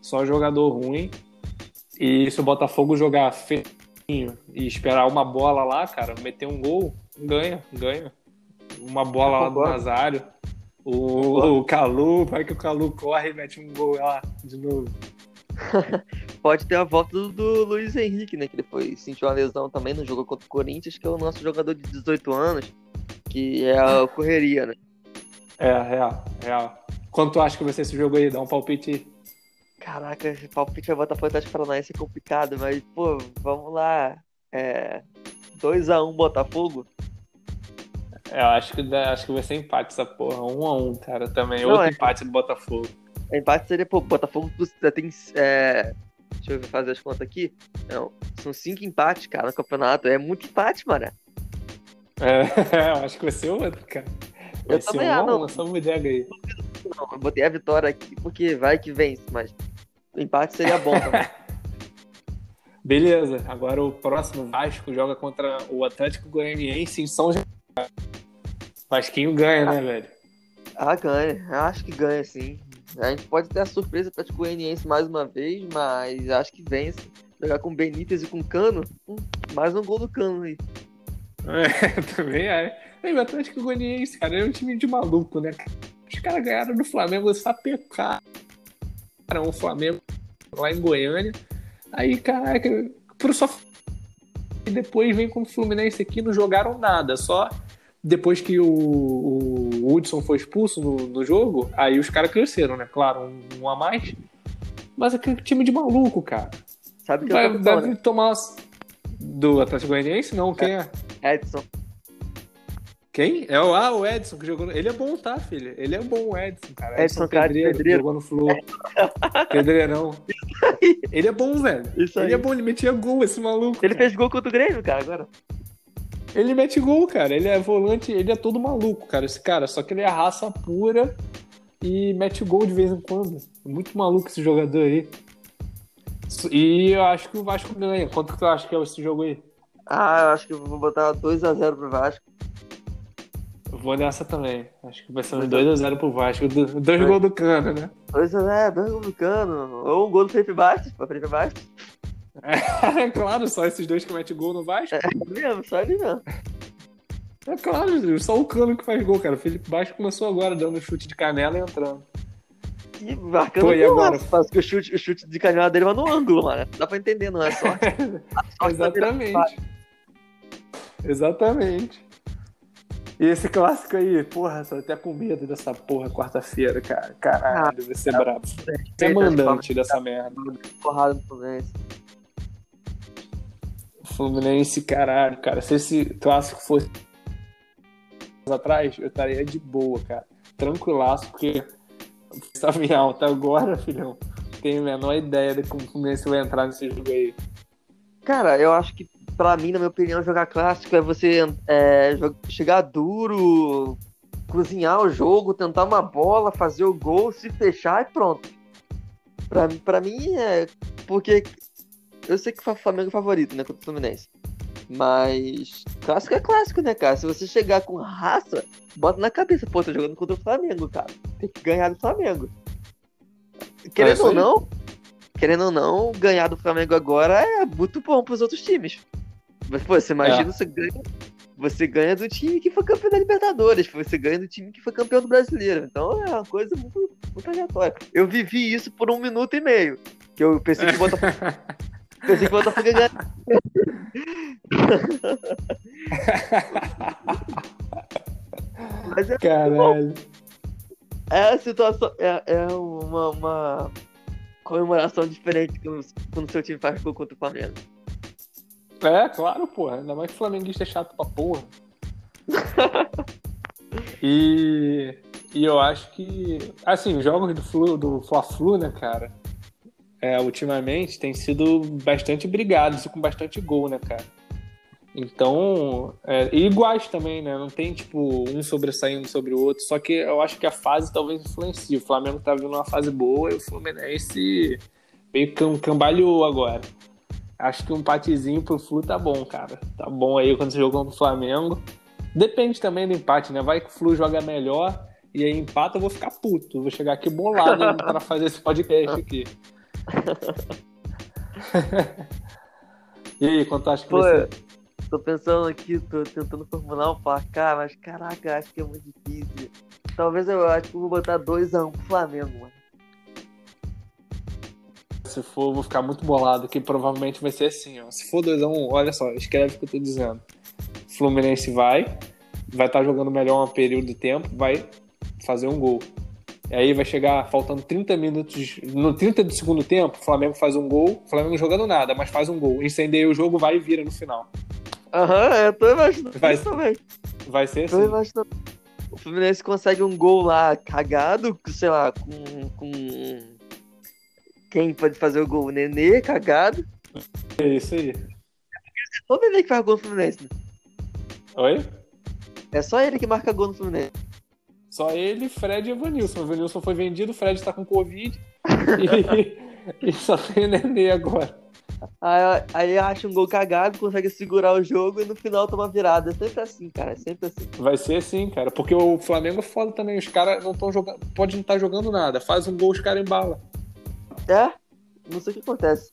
só jogador ruim. E se o Botafogo jogar feinho e esperar uma bola lá, cara, meter um gol, ganha, ganha. Uma bola lá do Nazário. O, o Calu, vai que o Calu corre e mete um gol lá de novo. Pode ter a volta do, do, Luiz Henrique, né? Que depois sentiu uma lesão também no jogo contra o Corinthians, que é o nosso jogador de 18 anos, que é a correria, né? É, real, real. Quanto tu acha que vai ser esse jogo aí? Dá um palpite Caraca, palpite vai botar Atlético Paranaense é complicado, mas, pô, vamos lá. É. 2x1 um, Botafogo? Eu acho que, acho que vai ser empate essa porra. 1x1, um, um cara, também. Não, Outro é... empate do Botafogo. Empate seria, pô, Botafogo tem. É... Deixa eu fazer as contas aqui. Não, são cinco empates, cara, no campeonato. É muito empate, mano. É, eu acho que vai ser outro, cara. Vai eu ser também, um ah, não. essa bodega aí. Não, eu botei a vitória aqui porque vai que vence, mas o empate seria bom também. Beleza, agora o próximo Vasco joga contra o Atlético Goianiense em São Januário. Vasquinho ganha, né, ah, né, velho? Ah, ganha. Eu acho que ganha, sim. A gente pode ter a surpresa Atlético Goianiense mais uma vez, mas acho que vence. Jogar com Benítez e com Cano, hum, mais um gol do Cano aí. É, também é. E o Atlético Goianiense, cara, é um time de maluco, né? Os caras ganharam do Flamengo sapecaram o Flamengo lá em Goiânia. Aí, caraca, por só. E depois vem com o Fluminense aqui, não jogaram nada, só depois que o, o Hudson foi expulso no, no jogo, aí os caras cresceram, né? Claro, um, um, a mais. Mas aquele time de maluco, cara. Sabe que Vai, eu deve né? tomar do Atlético Goianiense? Não, quem é? Edson. Quem? É o, ah, o Edson que jogou. No... Ele é bom, tá, filho? Ele é bom, o Edson, cara. Edson, Edson Pedreiro, Pedreiro. Jogou no Flu. Pedreirão. Ele é bom, velho. Isso aí. Ele é bom, ele metia gol, esse maluco. Ele cara. fez gol contra o Grêmio, cara, agora. Ele mete gol, cara. Ele é volante, ele é todo maluco, cara. Esse cara, só que ele é raça pura e mete gol de vez em quando. Muito maluco esse jogador aí. E eu acho que o Vasco ganha. Quanto que tu acha que é esse jogo aí? Ah, eu acho que eu vou botar 2x0 pro Vasco. Vou nessa também. Acho que vai ser um 2x0 pro Vasco. Dois gols do Cano, né? 2x0, dois gols do Cano. Ou um gol do Felipe Bastos, pra Felipe Bastos. É, claro, só esses dois que metem gol no Vasco. É mesmo, só ele mesmo. É claro, só o Cano que faz gol, cara. O Felipe Bastos começou agora dando chute de canela e entrando. E marcando Pô, e agora? Porque o chute, o chute de canela dele vai no ângulo, mano. Dá pra entender, não é só. Exatamente. Exatamente. E esse clássico aí, porra, tô até com medo dessa porra quarta-feira, cara. Caralho, vai ser brabo. Você é mandante dessa merda. Porrada do Fluminense. Fluminense, caralho, cara. Se esse clássico fosse atrás, eu estaria de boa, cara. Tranquilaço, porque estava em alta agora, filhão. Tenho a menor ideia de como o Fluminense vai entrar nesse jogo aí. Cara, eu acho que pra mim, na minha opinião, jogar clássico é você é, chegar duro, cozinhar o jogo, tentar uma bola, fazer o gol, se fechar e pronto. Pra, pra mim é. Porque eu sei que o Flamengo é favorito, né? Contra o Fluminense. Mas clássico é clássico, né, cara? Se você chegar com raça, bota na cabeça, pô, tô jogando contra o Flamengo, cara. Tem que ganhar do Flamengo. Querendo é ou não, querendo ou não, ganhar do Flamengo agora é muito bom pros outros times. Mas, pô, você imagina é. você ganha. Você ganha do time que foi campeão da Libertadores, você ganha do time que foi campeão do brasileiro. Então é uma coisa muito, muito aleatória. Eu vivi isso por um minuto e meio. Que eu pensei que o Botafogo. Pensei que o Botafogo ia ganhar. Mas é Caralho. É a situação. É, é uma, uma comemoração diferente quando o seu time faz gol contra o Flamengo. É, claro, porra. Ainda mais que o flamenguista é chato pra porra. e, e eu acho que, assim, os jogos do, Flu, do Fla-Flu, né, cara, é, ultimamente tem sido bastante brigados e com bastante gol, né, cara? Então, é, e iguais também, né? Não tem, tipo, um sobressaindo sobre o outro. Só que eu acho que a fase talvez influencie. O Flamengo tá vindo uma fase boa e o Fluminense meio cambalhou agora. Acho que um empatezinho pro Flu tá bom, cara. Tá bom aí quando você jogou no Flamengo. Depende também do empate, né? Vai que o Flu joga melhor e aí empata, eu vou ficar puto. Vou chegar aqui bolado para fazer esse podcast aqui. E aí, quanto acha que Pô, vai ser? Tô pensando aqui, tô tentando formular um placar, mas caraca, acho que é muito difícil. Talvez eu acho que eu vou botar 2x1 um pro Flamengo, mano. Se for, vou ficar muito bolado, que provavelmente vai ser assim, ó. Se for 2x1, um, olha só, escreve o que eu tô dizendo. Fluminense vai, vai estar tá jogando melhor um período de tempo, vai fazer um gol. E aí vai chegar faltando 30 minutos. No 30 do segundo tempo, o Flamengo faz um gol. O Flamengo jogando nada, mas faz um gol. Incendeia o jogo, vai e vira no final. Aham, uhum, eu tô imaginando vai, isso também. Vai ser assim. Tô imaginando. O Fluminense consegue um gol lá cagado, sei lá, com. com... Quem pode fazer o gol? O Nenê, cagado. É isso aí. É o Nenê que faz gol no Fluminense. Né? Oi? É só ele que marca gol no Fluminense. Só ele, Fred e Evanilson. O Evanilson foi vendido, o Fred tá com Covid. e, e só tem Nenê agora. Aí, aí acha um gol cagado, consegue segurar o jogo e no final toma virada. É sempre assim, cara. É sempre assim. Vai ser assim, cara. Porque o Flamengo é foda também. Os caras não estão jogando. Pode não estar tá jogando nada. Faz um gol, os caras embalam. É? Não sei o que acontece.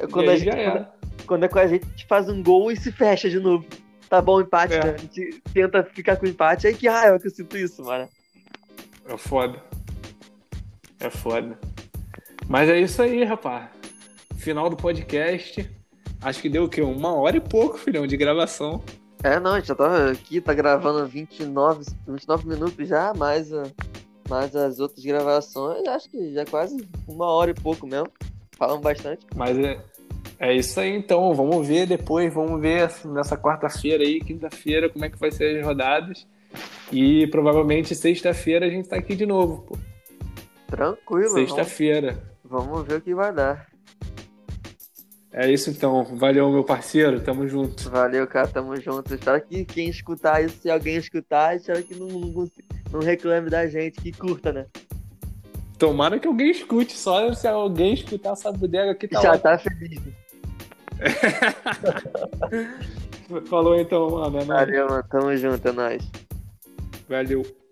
É quando, a gente, quando, quando, é com a gente, a gente faz um gol e se fecha de novo. Tá bom, empate, é. né? A gente tenta ficar com empate. Aí que raiva que eu sinto isso, mano. É foda. É foda. Mas é isso aí, rapaz final do podcast. Acho que deu o quê? Uma hora e pouco, filhão, de gravação. É, não, a gente já tava aqui, tá gravando 29, 29 minutos já, mais, mais as outras gravações, acho que já é quase uma hora e pouco mesmo. Falamos bastante. Mas é, é isso aí, então. Vamos ver depois, vamos ver nessa quarta-feira aí, quinta-feira, como é que vai ser as rodadas. E provavelmente sexta-feira a gente tá aqui de novo, pô. Tranquilo. Sexta-feira. Vamos... vamos ver o que vai dar. É isso então. Valeu, meu parceiro. Tamo junto. Valeu, cara. Tamo junto. Espero que quem escutar isso, se alguém escutar, espero que não, não, não reclame da gente, que curta, né? Tomara que alguém escute. Só se alguém escutar essa bodega aqui tá Já tá feliz. Falou então, mano. É Valeu, mano. Tamo junto. É nóis. Valeu.